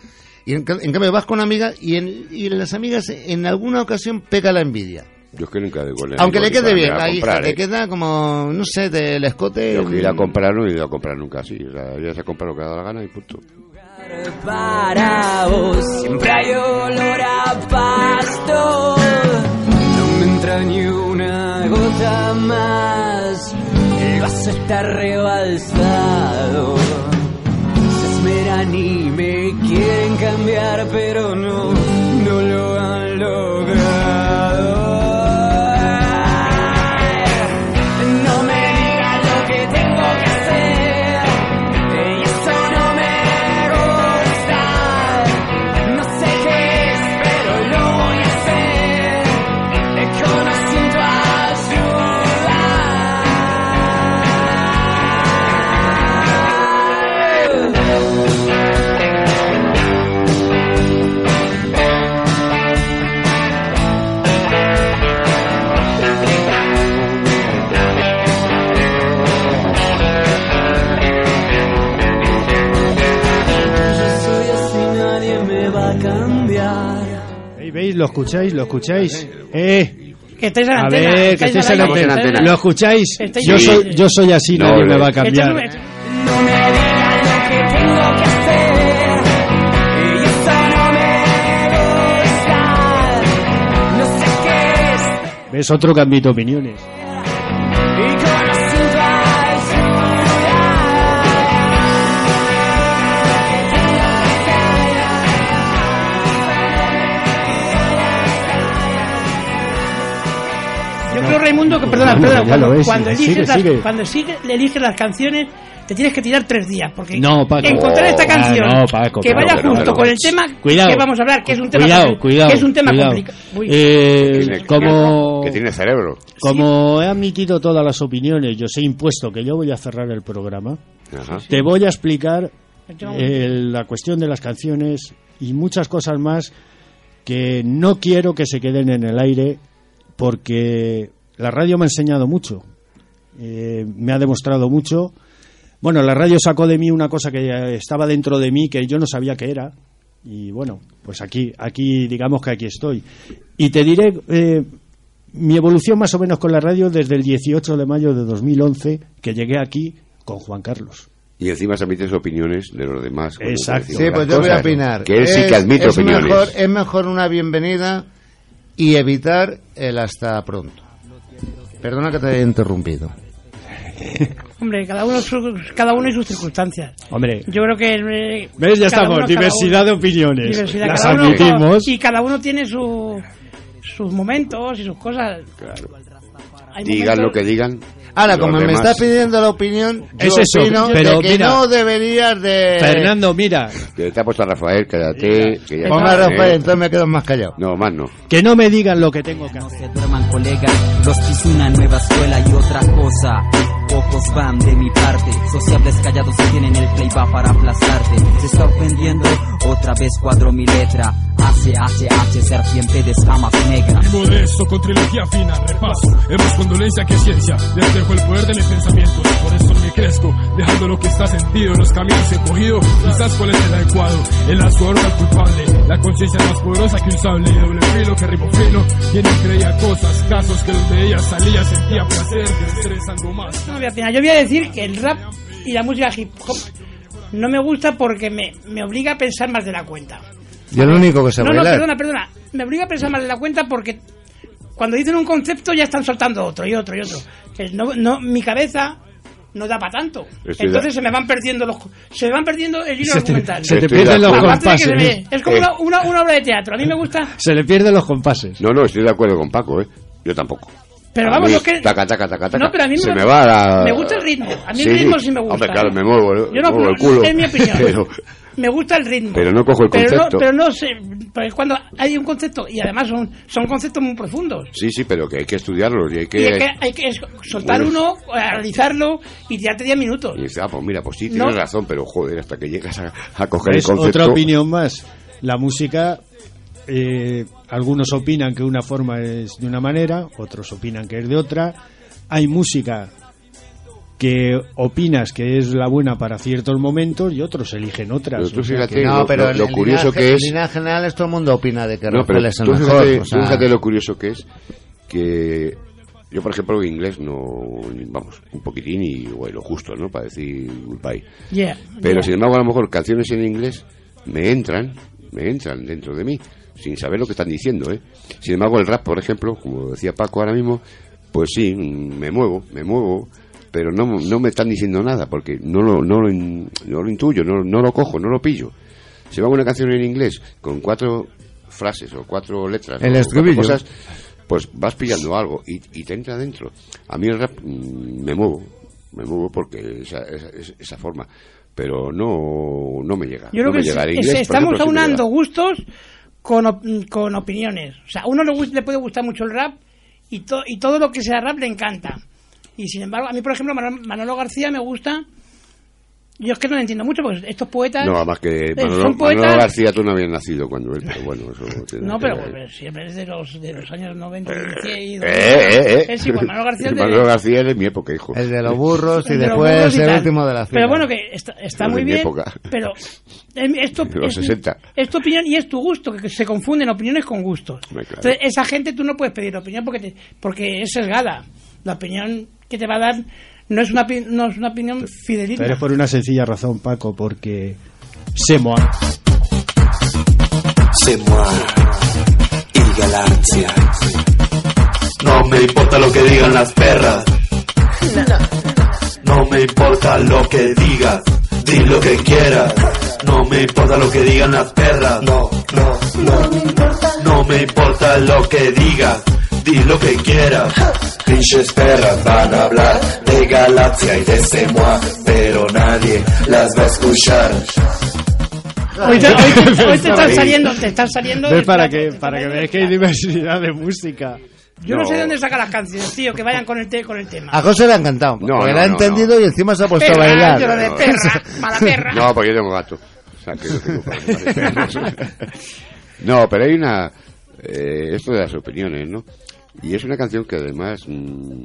Y en, en cambio vas con amigas y en, y en las amigas en alguna ocasión pega la envidia. Yo es que nunca digo Aunque le quede bien, a la hija, comprar, le ¿eh? queda como, no sé, del escote... Yo que ir a comprar no he ido a comprar nunca así. O sea, ella se compra lo que da la gana y punto. para vos. Siempre hay olor a pasto. No me entra ni una gota más. El vaso está rebalsado. Se esmeran y me quieren cambiar, pero no, no lo han logrado. ¿Lo escucháis? ¿Lo escucháis? Eh, Que estáis en la a antena. ver, que estáis estáis al en la antena. ¿Lo escucháis? Estáis Yo soy, yo soy así, No, nadie me va a cambiar. no es- No me digan lo que tengo que Raimundo, que, perdona, perdona, cuando, ves, cuando sigue, eliges, las, sigue. cuando sigue- le eliges las canciones, te tienes que tirar tres días, porque No, Paco. encontrar esta Ah, canción no, Paco, que vaya pero, junto pero. con el tema Cuidado. que vamos a hablar, que es un tema, Cuidado, cuidado. que es un tema cuidado. complicado. Eh, como, Que tiene cerebro. como he admitido todas las opiniones, yo os he impuesto que yo voy a cerrar el programa, Ajá. te voy a explicar eh, la cuestión de las canciones y muchas cosas más que no quiero que se queden en el aire porque la radio me ha enseñado mucho, eh, me ha demostrado mucho. Bueno, la radio sacó de mí una cosa que estaba dentro de mí que yo no sabía que era y bueno, pues aquí, aquí digamos que aquí estoy. Y te diré eh, mi evolución más o menos con la radio desde el 18 de mayo de 2011 que llegué aquí con Juan Carlos. Y encima transmites opiniones de los demás. Exacto. Sí, pues yo voy a opinar. Que él sí Es- que admite es opiniones. Mejor, es mejor una bienvenida y evitar el hasta pronto. Perdona que te haya interrumpido. Hombre, cada uno, sus- cada uno y sus circunstancias. Hombre, Yo creo que... eh, ¿ves? Ya estamos. uno, diversidad uno. de opiniones. Diversidad, Las cada uno- admitimos. y cada uno tiene su, sus momentos y sus cosas. Hay Digan momentos- lo que digan. Ahora, los como me estás pidiendo la opinión, yo Es eso, opino pero de que mira- no deberías de... Fernando, mira, Que te ha puesto a Rafael, quédate. Que ya Ponga a está, Rafael, ¿eh? entonces me quedo más callado. No, más no. que no me digan lo que tengo que No hacer. se duerman colegas, los quiso una nueva escuela y otra cosa. Pocos van de mi parte, sociables callados se tienen el play va para aplastarte. Se está ofendiendo, otra vez cuadro mi letra. H, H, H, serpiente de escamas negras. Modesto con trilogía fina, repaso, más condolencia que ciencia, despejo el poder de mis pensamientos, por eso crezco, dejando lo que está sentido, los caminos he cogido, quizás cuál es el adecuado, el azuador el culpable, la conciencia más poderosa que un sable, doble filo que rimo fino, quien no creía cosas, casos que los veía, salía, sentía placer, crecer es algo más. No voy a opinar. Yo voy a decir que el rap y la música hip hop no me gusta porque me, me obliga a pensar más de la cuenta. Yo lo único que sé No, no, perdona, perdona. Me obliga a pensar más de la cuenta porque cuando dicen un concepto ya están soltando otro y otro y otro. Que no, no, mi cabeza no da para tanto. Estoy Entonces se me van perdiendo los se me van perdiendo el hilo Se te, argumental. se te Estoy de pierden los se compases. me- es como Eh. una, una, una obra de teatro. A mí me gusta, Se le pierden los compases. No, no, estoy de acuerdo con Paco, ¿eh? Yo tampoco. pero A vamos, lo que Taca, taca, taca, taca. No, pero a mí se me- me va la... me gusta el ritmo. A mí Sí, el ritmo sí me gusta. Hombre, claro, me muevo, el- Yo no, muevo el culo. es mi opinión. Pero, Me gusta el ritmo. Pero no cojo el Pero no, concepto. pero no sé, porque cuando hay un concepto, y además son, son conceptos muy profundos. sí, sí, pero que hay que estudiarlos y hay que... Y hay que, hay que es- soltar Bueno. uno, analizarlo y tirarte 10 minutos. Y dice, ah, pues mira, pues sí, tienes No. razón, pero joder, hasta que llegas a, a coger el concepto... otra opinión más. La música, eh, algunos opinan que una forma es de una manera, otros opinan que es de otra. Hay música que opinas que es la buena para ciertos momentos y otros eligen otras. Pero tú O sea fíjate, que- No, pero lo- en- lo en curioso linaje- que es- En línea general, todo el mundo opina de que No, pero Rafael es el tú mejor. fíjate, o tú sea, fíjate lo curioso que es que yo, por ejemplo, en inglés no, vamos, un poquitín y bueno, lo justo, ¿no? Para decir goodbye. Yeah, Pero yeah. sin embargo, a lo mejor canciones en inglés me entran, me entran dentro de mí, sin saber lo que están diciendo, ¿eh? Sin embargo, el rap, por ejemplo, como decía Paco ahora mismo, pues sí, mm, me muevo, me muevo, pero no, no me están diciendo nada, porque no lo, no lo, in- no lo intuyo, no, no lo cojo, no lo pillo. Si hago una canción en inglés con cuatro frases o cuatro letras El o cuatro estribillo. cosas, pues vas pillando algo y, y te entra dentro. A mí el rap mm, me muevo, me muevo porque esa, esa, esa forma, pero no, no me llega. Yo creo no me que llega. Es- inglés, estamos ejemplo, aunando gustos con, op- con opiniones. O sea, a uno le, le puede gustar mucho el rap y, to- y todo lo que sea rap le encanta. Y sin embargo, a mí, por ejemplo, Manolo, García me gusta. Yo es que no lo entiendo mucho, porque estos poetas. No, además que eh, Manolo, son poetas. Manolo García tú no habías nacido cuando él, pero bueno, eso tiene No, pero pues, siempre es de los, de los años 90 y Eh, eh, eh. Es igual, Manolo García es de- Manolo García es de mi época, hijo. El de los burros y de después burros y el último de la fila. Pero bueno, que está, está muy mi bien, época. pero em, esto De los es, 60. es tu opinión y es tu gusto, que se confunden opiniones con gustos. Claro. Entonces, esa gente tú no puedes pedir opinión porque, te- porque es sesgada. La opinión que te va a dar no es una, no es una opinión fidedigna. Pero es por una sencilla razón, Paco, porque se moi, il Galaxia. No me importa lo que digan las perras. No me importa lo que digas. Di lo que quieras. No me importa lo que digan las perras. No, no, no. No me importa lo que digas. Di lo que quieras. Pinches perras van a hablar de Galaxia y de Semoa, pero nadie las va a escuchar. Hoy te, hoy te- hoy te están saliendo, te están saliendo. ¿Ves del para plato, que, para que veáis que hay diversidad de música? Yo no. sé No. de dónde saca las canciones, tío, que vayan con el, te- con el tema. A José le ha encantado. No, porque no, le ha no, entendido y encima se ha puesto a Perra, yo lo bailar. de perra, mala perra. No, porque yo tengo gato. O sea, que no tengo. No, pero hay una... eh, esto de las opiniones, ¿no? Y es una canción que además, mm,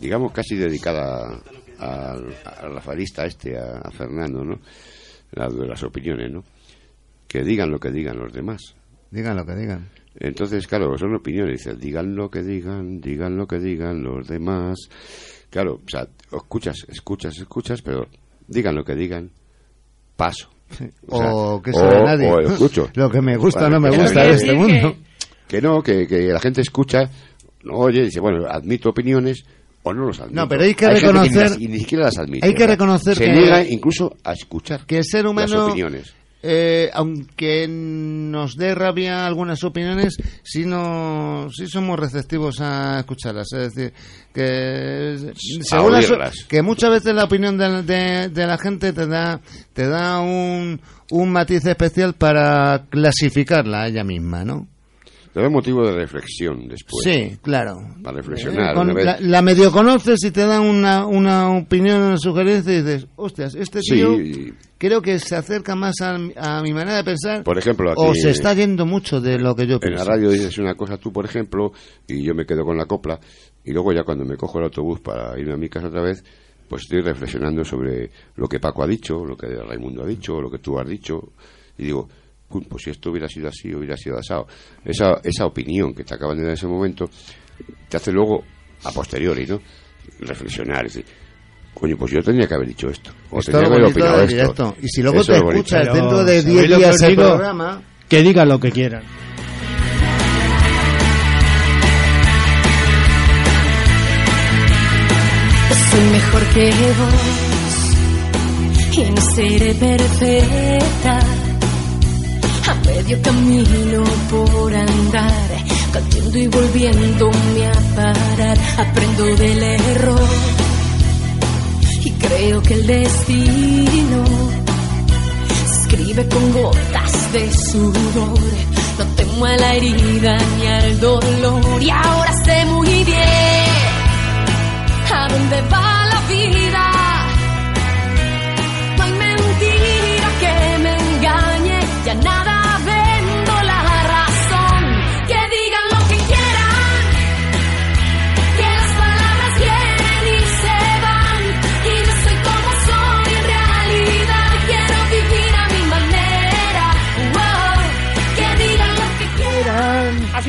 digamos, casi dedicada al al rafaelista este, a, a Fernando, ¿no? La de las opiniones, ¿no? Que digan lo que digan los demás. Digan lo que digan. Entonces, claro, son opiniones. Dices, digan lo que digan, digan lo que digan los demás. Claro, o sea, escuchas, escuchas, escuchas, pero digan lo que digan, paso. O que o, sabe nadie. o escucho. Lo que me gusta Bueno, no me gusta de este mundo. Que no, que, que la gente escucha, no oye, dice, bueno, admito opiniones o no los admito. No, pero hay que reconocer- ni, y ni siquiera las admite. hay que reconocer se que- niega incluso a escuchar Que el ser las humano, opiniones. eh, aunque nos dé rabia algunas opiniones, sí, no, sí somos receptivos a escucharlas. Es decir, que, según las- que muchas veces la opinión de, de- de la gente te da, te da un, un matiz especial para clasificarla a ella misma, ¿no? Te da motivo de reflexión después. sí, claro. Para reflexionar. Eh, con- vez- la, la medio conoces y te dan una, una opinión, una sugerencia y dices, hostias, este Sí, tío creo que se acerca más a, a mi manera de pensar por ejemplo, aquí o se está yendo mucho de lo que yo en pienso. la radio dices una cosa tú, por ejemplo, y yo me quedo con la copla, y luego ya cuando me cojo el autobús para irme a mi casa otra vez, pues estoy reflexionando sobre lo que Paco ha dicho, lo que Raimundo ha dicho, lo que tú has dicho, y digo, "Pum, pues si esto hubiera sido así, hubiera sido asado. Esa, esa opinión que te acaban de dar en ese momento, te hace luego, a posteriori, ¿no? Reflexionar, es decir, coño, pues yo tenía que haber dicho esto, o Esto tenía que haber opinado esto. directo. Y si luego Eso te es escuchas dentro de ¿sabéis 10 lo que días el programa, Que digan lo que quieran. Soy mejor que vos y no seré perfecta. A medio camino por andar, cayendo y volviéndome a parar. Aprendo del error y creo que el destino escribe con gotas de sudor. No temo a la herida ni al dolor y ahora sé muy bien a dónde va la vida.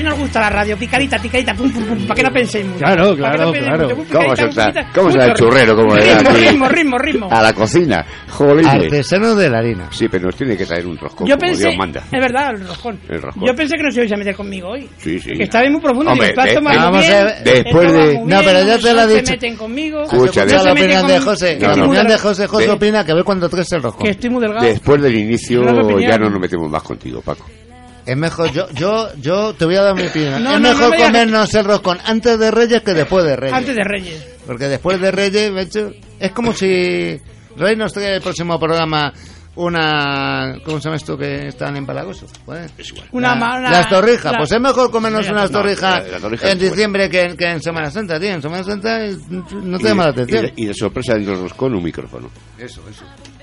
Nos gusta la radio, picadita, picadita, pum, pum, pum, para que no penséis mucho. Claro, claro, no claro. mucho, pum, ¿Cómo picadita, se está? picadita, ¿Cómo se da el churrero? Como le da ritmo, ritmo, ritmo, ritmo. A la cocina. Jolín. artesano de la harina. Sí, pero nos tiene que traer un roscón Yo como pensé, Dios manda. es verdad, el roscón. El roscón. Yo pensé que no se ibais a meter conmigo hoy. Sí, sí. Que estabais muy profundo. Hombre, de- de- vamos bien, a ver, después de- muy No, pero ya bien, te lo he se dicho. meten conmigo. Escucha, la opinión de José. La opinión de José. José opina que ve cuando traes el roscón. Que estoy muy delgado. Después del inicio ya no nos metemos más contigo, Paco. Es mejor, yo, yo, yo te voy a dar mi opinión. No, es no, no mejor me comernos el roscón antes de Reyes que después de Reyes. Antes de Reyes. Porque después de Reyes, de hecho, es como si Rey nos trae el próximo programa una... ¿Cómo se llama esto que están en Palagoso? Pues, Una la- una- las torrijas. la- Pues es mejor comernos Mira, unas no, torrijas la- la torrija en es diciembre que, que en Semana Santa, tío. En Semana Santa es- no te Y- llama la y atención. de- Y de sorpresa del roscón un micrófono.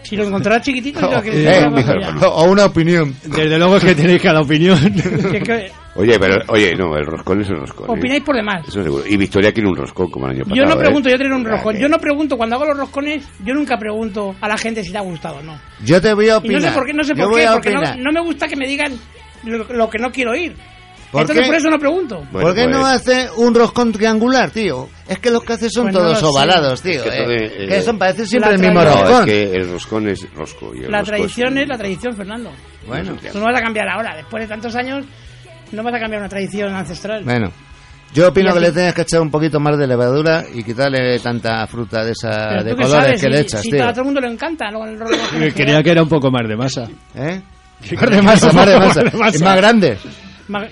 Si lo encontrarás chiquitito, que Eh, un una opinión. Desde luego es que tenéis cada opinión. que Oye, pero, oye, no, el roscón es el roscón. ¿eh? Opináis por demás. Eso seguro. Y Victoria quiere un roscón como el año pasado. Yo no ¿eh? pregunto, yo tengo un roscón. Yo no pregunto, cuando hago los roscones, yo nunca pregunto a la gente si te ha gustado o no. Yo te voy a Y opinar. no sé por qué, no sé Yo por qué, porque no me gusta que me digan lo, lo que no quiero oír. ¿Por Entonces qué? por eso no pregunto. Bueno, ¿Por qué no pues, hace un roscón triangular, tío? Es que los que hace son Pues no todos lo sé. ovalados, tío. que eh. eh, que son, parece siempre la el mismo tradición- No, roscón. es que el roscón es rosco. Y el La rosco tradición un- es la tradición, Fernando. Bueno, Tú no vas a cambiar ahora. Después de tantos años, no vas a cambiar una tradición ancestral. bueno. Yo opino que le tienes que echar un poquito más de levadura y quitarle tanta fruta de esa Pero de colores sabes, que si- le echas, si tío. a todo el mundo le encanta. lo- roscón en Creía general. que era un poco más de masa. ¿Eh? Más de masa, más de masa. Más de masa. Es más grande.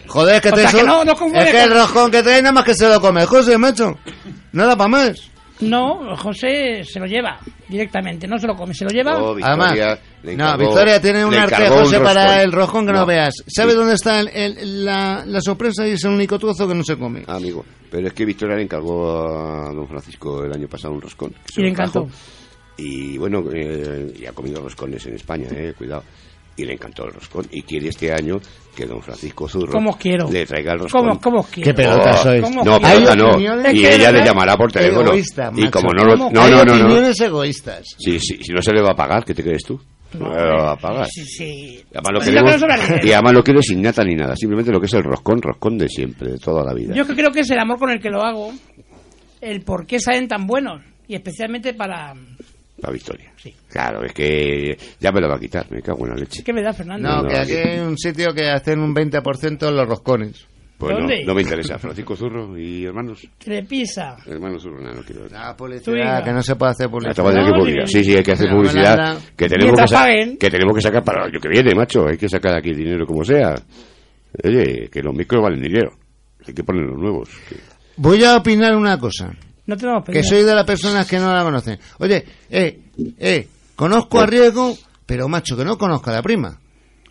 Joder, que O te sea, que no- no confunde Es que con- el roscón que trae nada más que se lo come. José, macho. Nada para más. No, José se lo lleva directamente. No se lo come, se lo lleva. No, Victoria Además, no, Victoria tiene un arte, un José, para el roscón que no, No. veas. ¿Sabe Sí. dónde está el- el- la, la sorpresa y es el único trozo que no se come? Amigo, pero es que Victoria le encargó a don Francisco el año pasado un roscón. Y le encantó. Y bueno, eh, y ha comido roscones en España, eh, cuidado. Y le encantó el roscón. Y quiere este año que don Francisco Zurro ¿Cómo quiero? le traiga el roscón. ¿Cómo, cómo os quiero? Qué pelota Oh, sois. ¿Cómo No, quiero? pelota no. Y ella le llamará por teléfono. Egoísta, y como no lo. No, no, no, no. opiniones egoístas. Sí, sí, si no se le va a pagar, ¿qué te crees tú? No, le va a pagar. Sí, sí. Y además, lo queremos- y además lo quiere sin nata ni nada. Simplemente lo que es el roscón, roscón de siempre, de toda la vida. Yo que creo que es el amor con el que lo hago, el por qué salen tan buenos, y especialmente para, para Victoria. Sí. Claro, es que ya me lo va a quitar, me cago en la leche. ¿Qué me da, Fernando? No, No, que no, aquí hay un sitio que hacen un 20% los roscones. Pues no, ¿Dónde? no me interesa. Francisco Zurro y hermanos. Trepisa. Hermanos Zurro, no, no quiero. La publicidad, que no se puede hacer publicidad. que No, publicar. sí. Sí, hay que hacer No, publicidad. Que tenemos que, sa- paguen. que tenemos que sacar para el año que viene, macho. Hay que sacar aquí el dinero como sea. Oye, que los micros valen dinero. Hay que poner los nuevos. que- Voy a opinar una cosa. No tenemos Que soy de las personas que no la conocen. Oye, eh, eh, conozco a Riego, pero macho, que no conozco a la prima.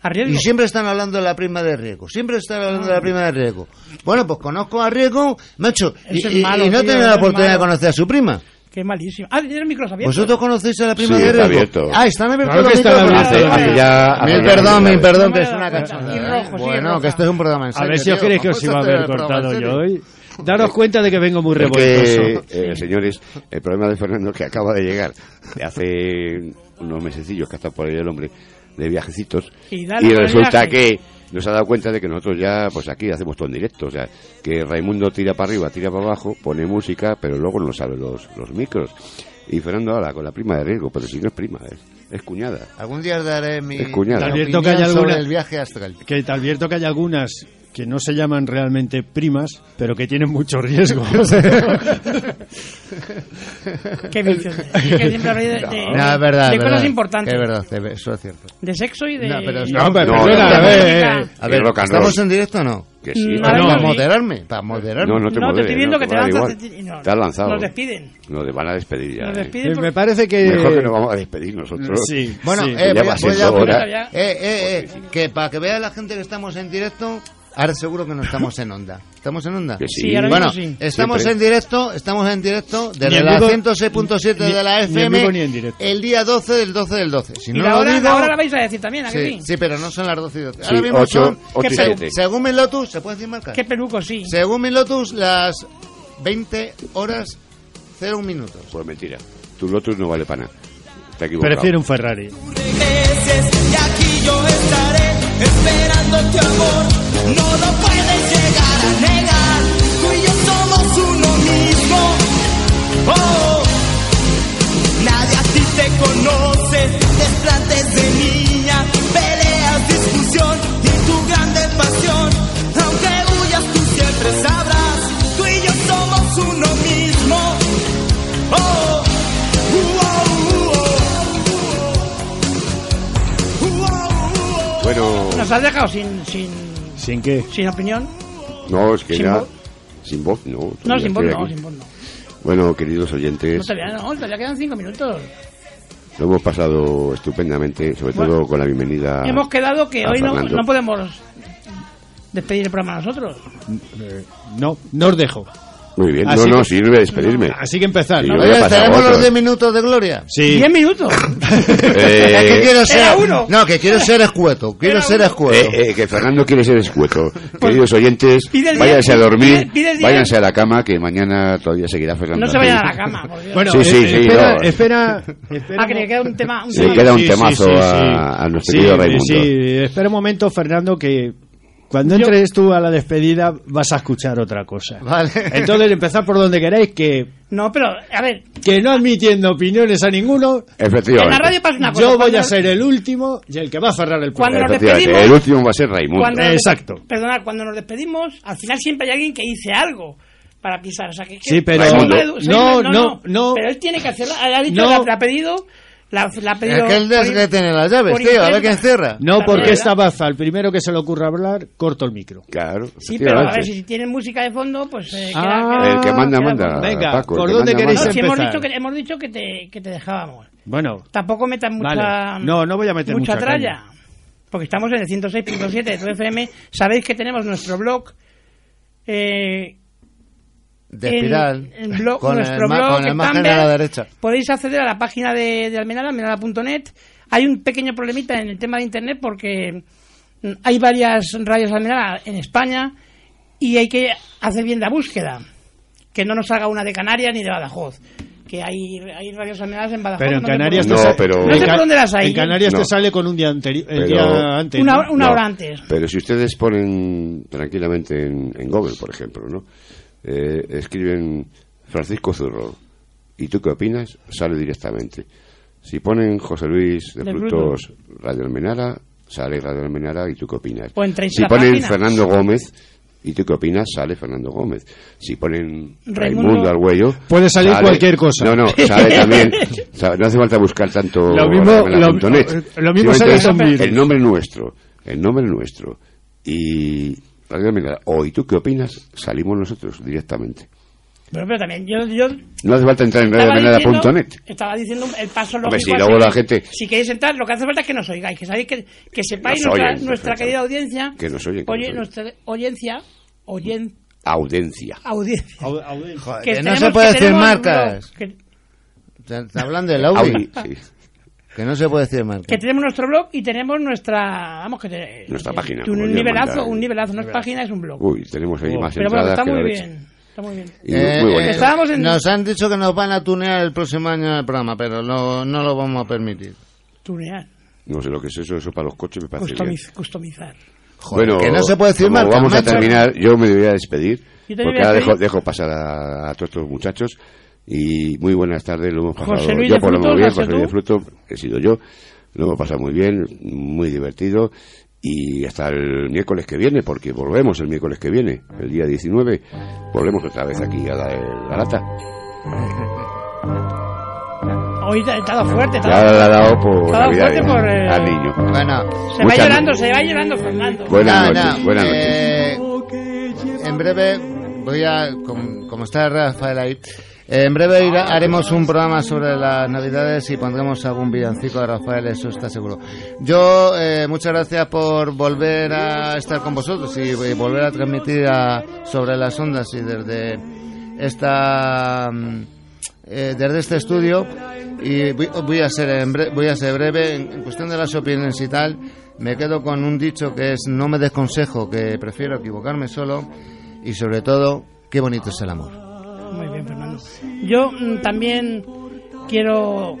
Arriesgo. Y siempre están hablando de la prima de Riego. Siempre están hablando de la prima de Riego. Bueno, pues conozco a Riego, macho, y, es y- malo, y no tío, tengo la es oportunidad de malo. conocer a su prima. Qué malísimo. Ah, tiene el micros abiertos. ¿Vosotros conocéis a la prima Sí, de está Riego? abierto. Ah, están abiertos Claro los que están micrófonos. abiertos. Hace, hace ya. hace Mil ya perdón, mil perdón, que es una. Y Bueno, que esto es un programa en A serio. ver si os tío. creéis que os Vamos iba a hacer haber el programa cortado en yo serio. hoy. Daros cuenta de que vengo muy revoltoso. eh, señores, el problema de Fernando es que acaba de llegar de hace unos mesecillos que ha estado por ahí el hombre de viajecitos Y resulta viaje. que nos ha dado cuenta de que nosotros ya, pues aquí hacemos todo en directo, o sea, que Raimundo tira para arriba, tira para abajo, pone música, pero luego no sabe los, los micros. Y Fernando habla con la prima de riesgo, pero si no es prima, es, es cuñada. Algún día daré mi, Es cuñada. Te advierto que hay alguna- sobre el viaje astral. Que te advierto que hay algunas que no se llaman realmente primas, pero que tienen mucho riesgo. Qué vicio. Es que siempre habláis de, de, No, es verdad. de es cosas verdad. importantes. Es verdad, eso es cierto. De sexo y de... No, pero no, pero No, perdona, no, a no, ver, no, eh, A ver, ¿estamos en directo o no? Que sí. Ahora no, Para moderarme, para moderarme. no, no te No, te estoy viendo no, que te lanzas... te- no, Te has lanzado. Nos despiden. Nos van a despedir ya. Nos eh. despiden Eh, por- Me parece que... Mejor que nos vamos a despedir nosotros. Sí, Bueno, sí. eh, voy, voy a. Eh, eh, eh, que para que vea la gente que estamos en directo, ahora seguro que no estamos en onda. ¿Estamos en onda? Que sí. Sí, ahora Bueno, mismo sí. estamos Siempre. en directo, estamos en directo desde la vivo- 106.7 ni- de la ni en FM vivo ni en directo. el día 12 del 12 del 12. Si Y no la lo hora, digo... la vais a decir también, ¿a que Sí, sí? pero no son las 12 y 12. Sí, Ahora mismo ocho- son, y según mi Lotus, ¿se puede decir marca? Qué peluco, sí. Según mi Lotus, las 20 horas 0 minutos. Pues mentira. Tu Lotus no vale para nada. Está equivocado. Prefiero un Ferrari. Tu amor. No lo puedes llegar a negar. Tú y yo somos uno mismo. Oh, nadie a ti te conoce. Desplantes de niña, Nos has dejado sin, sin, ¿Sin qué? sin opinión. no, es que ¿Sin ya. voz? Sin voz, no. No, sin voz no, aquí. sin voz no. Bueno, queridos oyentes, No, todavía no, todavía quedan cinco minutos. lo hemos pasado estupendamente, sobre Bueno, todo con la bienvenida. Hemos quedado que a hoy no, no podemos despedir el programa nosotros. Eh, no, no os dejo. Muy bien, Así no, no, que- sirve despedirme. Así que empezad. Sí, ¿no? Oye, ¿tenemos los otros. 10 minutos de gloria? Sí. Diez minutos. Eh, Es que quiero ser, uno. No, que quiero ser escueto. Quiero Era ser escueto. eh, eh, que Fernando quiere ser escueto. Queridos oyentes, váyanse a dormir, váyanse a la cama, que mañana todavía seguirá Fernando. No se vayan a la cama. Bueno, Sí, sí, eh, sí, espera, no. espera, espera ah, que le queda un tema. Un Sí, tema. queda un temazo sí, sí, a, sí. a nuestro Sí, querido Raimundo. Sí, espera un momento, Fernando, que cuando Yo- entres tú a la despedida vas a escuchar otra cosa. Vale. Entonces, empezar por donde queráis, que, No, pero, a ver, que no admitiendo opiniones a ninguno, Efectivamente. en la radio pasa una cosa. yo voy a ser el último y el que va a cerrar el Cuando nos Efectivamente, despedimos- el último va a ser Raimundo. Cuando nos- Exacto. Perdonad, cuando nos despedimos, al final siempre hay alguien que dice algo para pisar. O sea, que, Sí, pero- No, no, no. Pero él tiene que hacerlo. Ha dicho, ha pedido. La, la ha pedido Es que él es por- que tiene las llaves, tío. A ver quién cierra. No, porque esta baza, al primero que se le ocurra hablar, corto el micro. Claro. Sí, pero a ver, si tienen música de fondo, pues eh, Ah. queda- queda- El que manda, queda manda. Venga, Paco, el ¿por dónde manda, queréis No, manda. si hemos empezar. dicho que, hemos dicho que te, que te dejábamos. Bueno, Tampoco metas mucha, Vale. No, no voy a meter mucha mucha tralla. Porque estamos en el 106.7 de tu FM. Sabéis que tenemos nuestro blog. Eh, De espiral. en blog- con nuestro el, blog con el Tumblr. a la derecha. Podéis acceder a la página de, de Almenara, almenara.net. Hay un pequeño problemita en el tema de Internet porque mm, hay varias radios Almenara en España y hay que hacer bien la búsqueda. Que no nos salga una de Canarias ni de Badajoz. Que hay, hay radios Almenaras en Badajoz. pero en Canarias te No, pero- No sé en por dónde las hay. En Canarias No. te sale con un día, anteri- el Pero- día antes. Una, ¿no? hora- una No, hora antes. Pero si ustedes ponen tranquilamente en, en Google, por ejemplo, ¿no? Eh, escriben Francisco Zurro. ¿Y tú qué opinas? Sale directamente. Si ponen José Luis de, De Frutos, Radio Almenara, sale Radio Almenara y tú qué opinas. O si ponen página. Fernando Gómez y tú qué opinas, sale Fernando Gómez. Si ponen Raimundo- Raimundo Arguello... Puede salir sale- cualquier cosa. No, no, sale también... no hace falta buscar tanto... Lo mismo- lo- mismo sale. El nombre nuestro, el nombre nuestro. Y... Radio Almenara, o y tú qué opinas, salimos nosotros directamente. Pero, pero también yo, yo No hace falta entrar en radioalmenara.net. estaba diciendo el paso Hombre, lógico. si a luego la gente- Si queréis entrar, lo que hace falta es que nos oigáis, que sabéis que, que sepáis Nos nuestra, oyen, nuestra querida audiencia. Que nos oyen, que Oye, nos nuestra audiencia, oyen, Audiencia. audiencia. Joder, Que que no se puede decir marcas. blog, que- Te, te hablan del Audi. Audi, sí. Que no se puede decir marcas. que tenemos nuestro blog y tenemos nuestra vamos que te- Nuestra eh, página, un, nivelazo un nivelazo no es página es un blog. Uy, tenemos ahí más pero bueno está que muy bien está muy bien. Muy- Eh, muy bonito. Estábamos en- Nos han dicho que nos van a tunear el próximo año en el programa, pero no, no lo vamos a permitir. tunear. No sé lo que es eso, eso para los coches me parece bien. customiz- customizar. Joder, Bueno, que no se puede decir como marcas, vamos a terminar, yo me voy a despedir, porque voy a ahora dejo, dejo pasar a, a todos estos muchachos y muy buenas tardes, lo hemos pasado José Luis yo de por lo menos bien, José Luis de. Fruto, he sido yo, lo hemos pasado muy bien, muy divertido y hasta el miércoles que viene, porque volvemos el miércoles que viene, el día 19, volvemos otra vez aquí a dar la lata. hoy te- ha dado fuerte te ha Ya dado- la ha dado por fuerte ¿eh? por eh, al niño. Bueno, se va llorando se va llorando Fernando Buenas noches, buenas noches. eh, en breve voy a, como, como está Rafael ahí, en breve haremos un programa sobre las navidades y pondremos algún villancico de Rafael, eso está seguro. Yo, eh, muchas gracias por volver a estar con vosotros y, volver a transmitir sobre las ondas y desde esta mm, eh, desde este estudio. Y voy, voy a ser en bre- voy a ser breve. En, cuestión de las opiniones y tal me quedo con un dicho que es no me des consejo que prefiero equivocarme solo y sobre todo qué bonito es el amor muy bien Fernando. Yo mm, también quiero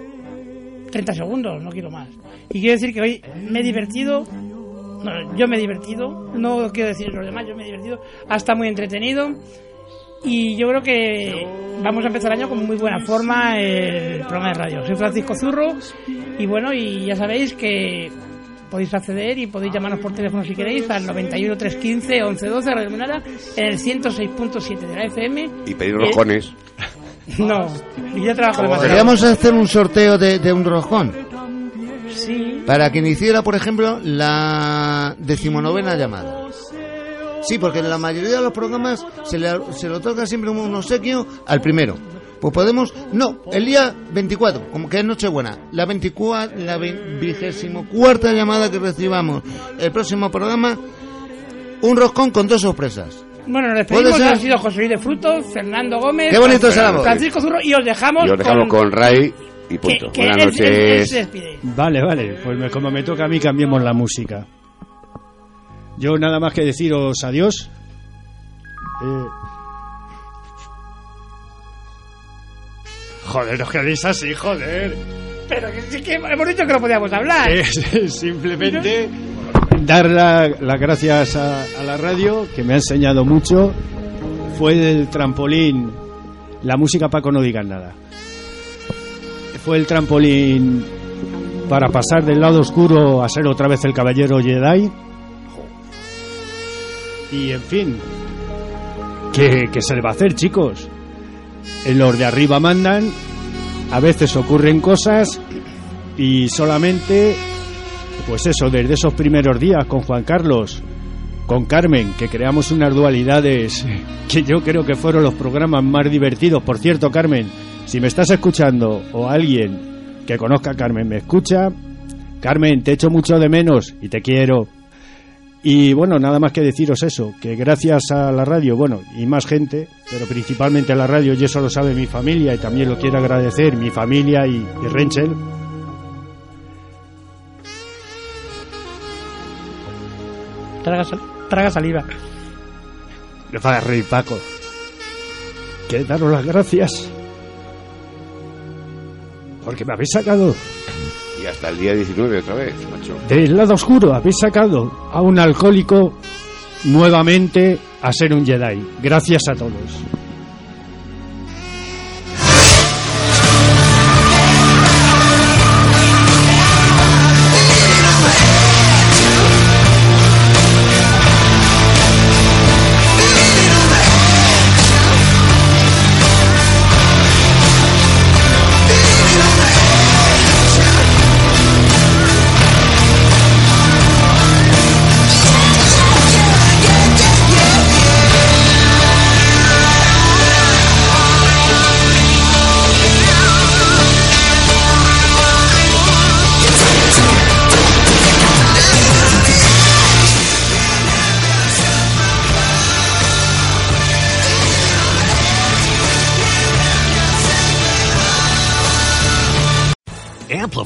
30 segundos no quiero más. Y quiero decir que hoy me he divertido no, yo me he divertido no quiero decir los demás yo me he divertido hasta muy entretenido. Y yo creo que vamos a empezar el año con muy buena forma el programa de radio. Soy Francisco Zurro y bueno, y ya sabéis que podéis acceder y podéis llamarnos por teléfono si queréis al 91 315 1112 Radio Almenara en el 106.7 de la FM. Y pedir rojones. No, y yo trabajo demasiado. podríamos hacer un sorteo de, de un rojón Sí, para que iniciara por ejemplo la decimonovena llamada sí porque en la mayoría de los programas se le, se le otorga siempre un obsequio al primero pues podemos no el día 24 como que es Nochebuena la 24 la vigésimo cuarta llamada que recibamos el próximo programa un roscón con dos sorpresas bueno, nos ¿Puede despedimos. Ha sido José Luis de Frutos, Fernando Gómez, Qué bonito es el amor. Francisco Zurro y os dejamos, Y os dejamos con Ray y punto. que Buenas él- él- él noches. se despide. Vale, vale, pues me- como me toca a mí cambiemos la música. Yo nada más que deciros adiós. Eh, Joder, no queréis así, joder. Pero sí que hemos dicho que no podíamos hablar. Es simplemente dar la- las gracias a, a la radio, que me ha enseñado mucho. Fue el trampolín, la música Paco no digan nada. Fue el trampolín para pasar del lado oscuro a ser otra vez el caballero Jedi. Y en fin, ¿qué, qué se le va a hacer, chicos? Los de arriba mandan, a veces ocurren cosas y solamente, pues eso, desde esos primeros días con Juan Carlos, con Carmen, que creamos unas dualidades que yo creo que fueron los programas más divertidos. Por cierto, Carmen, si me estás escuchando o alguien que conozca a Carmen me escucha, Carmen, te echo mucho de menos y te quiero. Y bueno, nada más que deciros eso, que gracias a la radio, bueno, y más gente, pero principalmente a la radio, y eso lo sabe mi familia y también lo quiero agradecer, mi familia y, y Renchel, Traga, sal- traga saliva. le va a reír Paco. Quiero daros las gracias. Porque me habéis sacado Hasta el día 19 otra vez, macho. del lado oscuro, habéis sacado a un alcohólico nuevamente a ser un Jedi. Gracias a todos.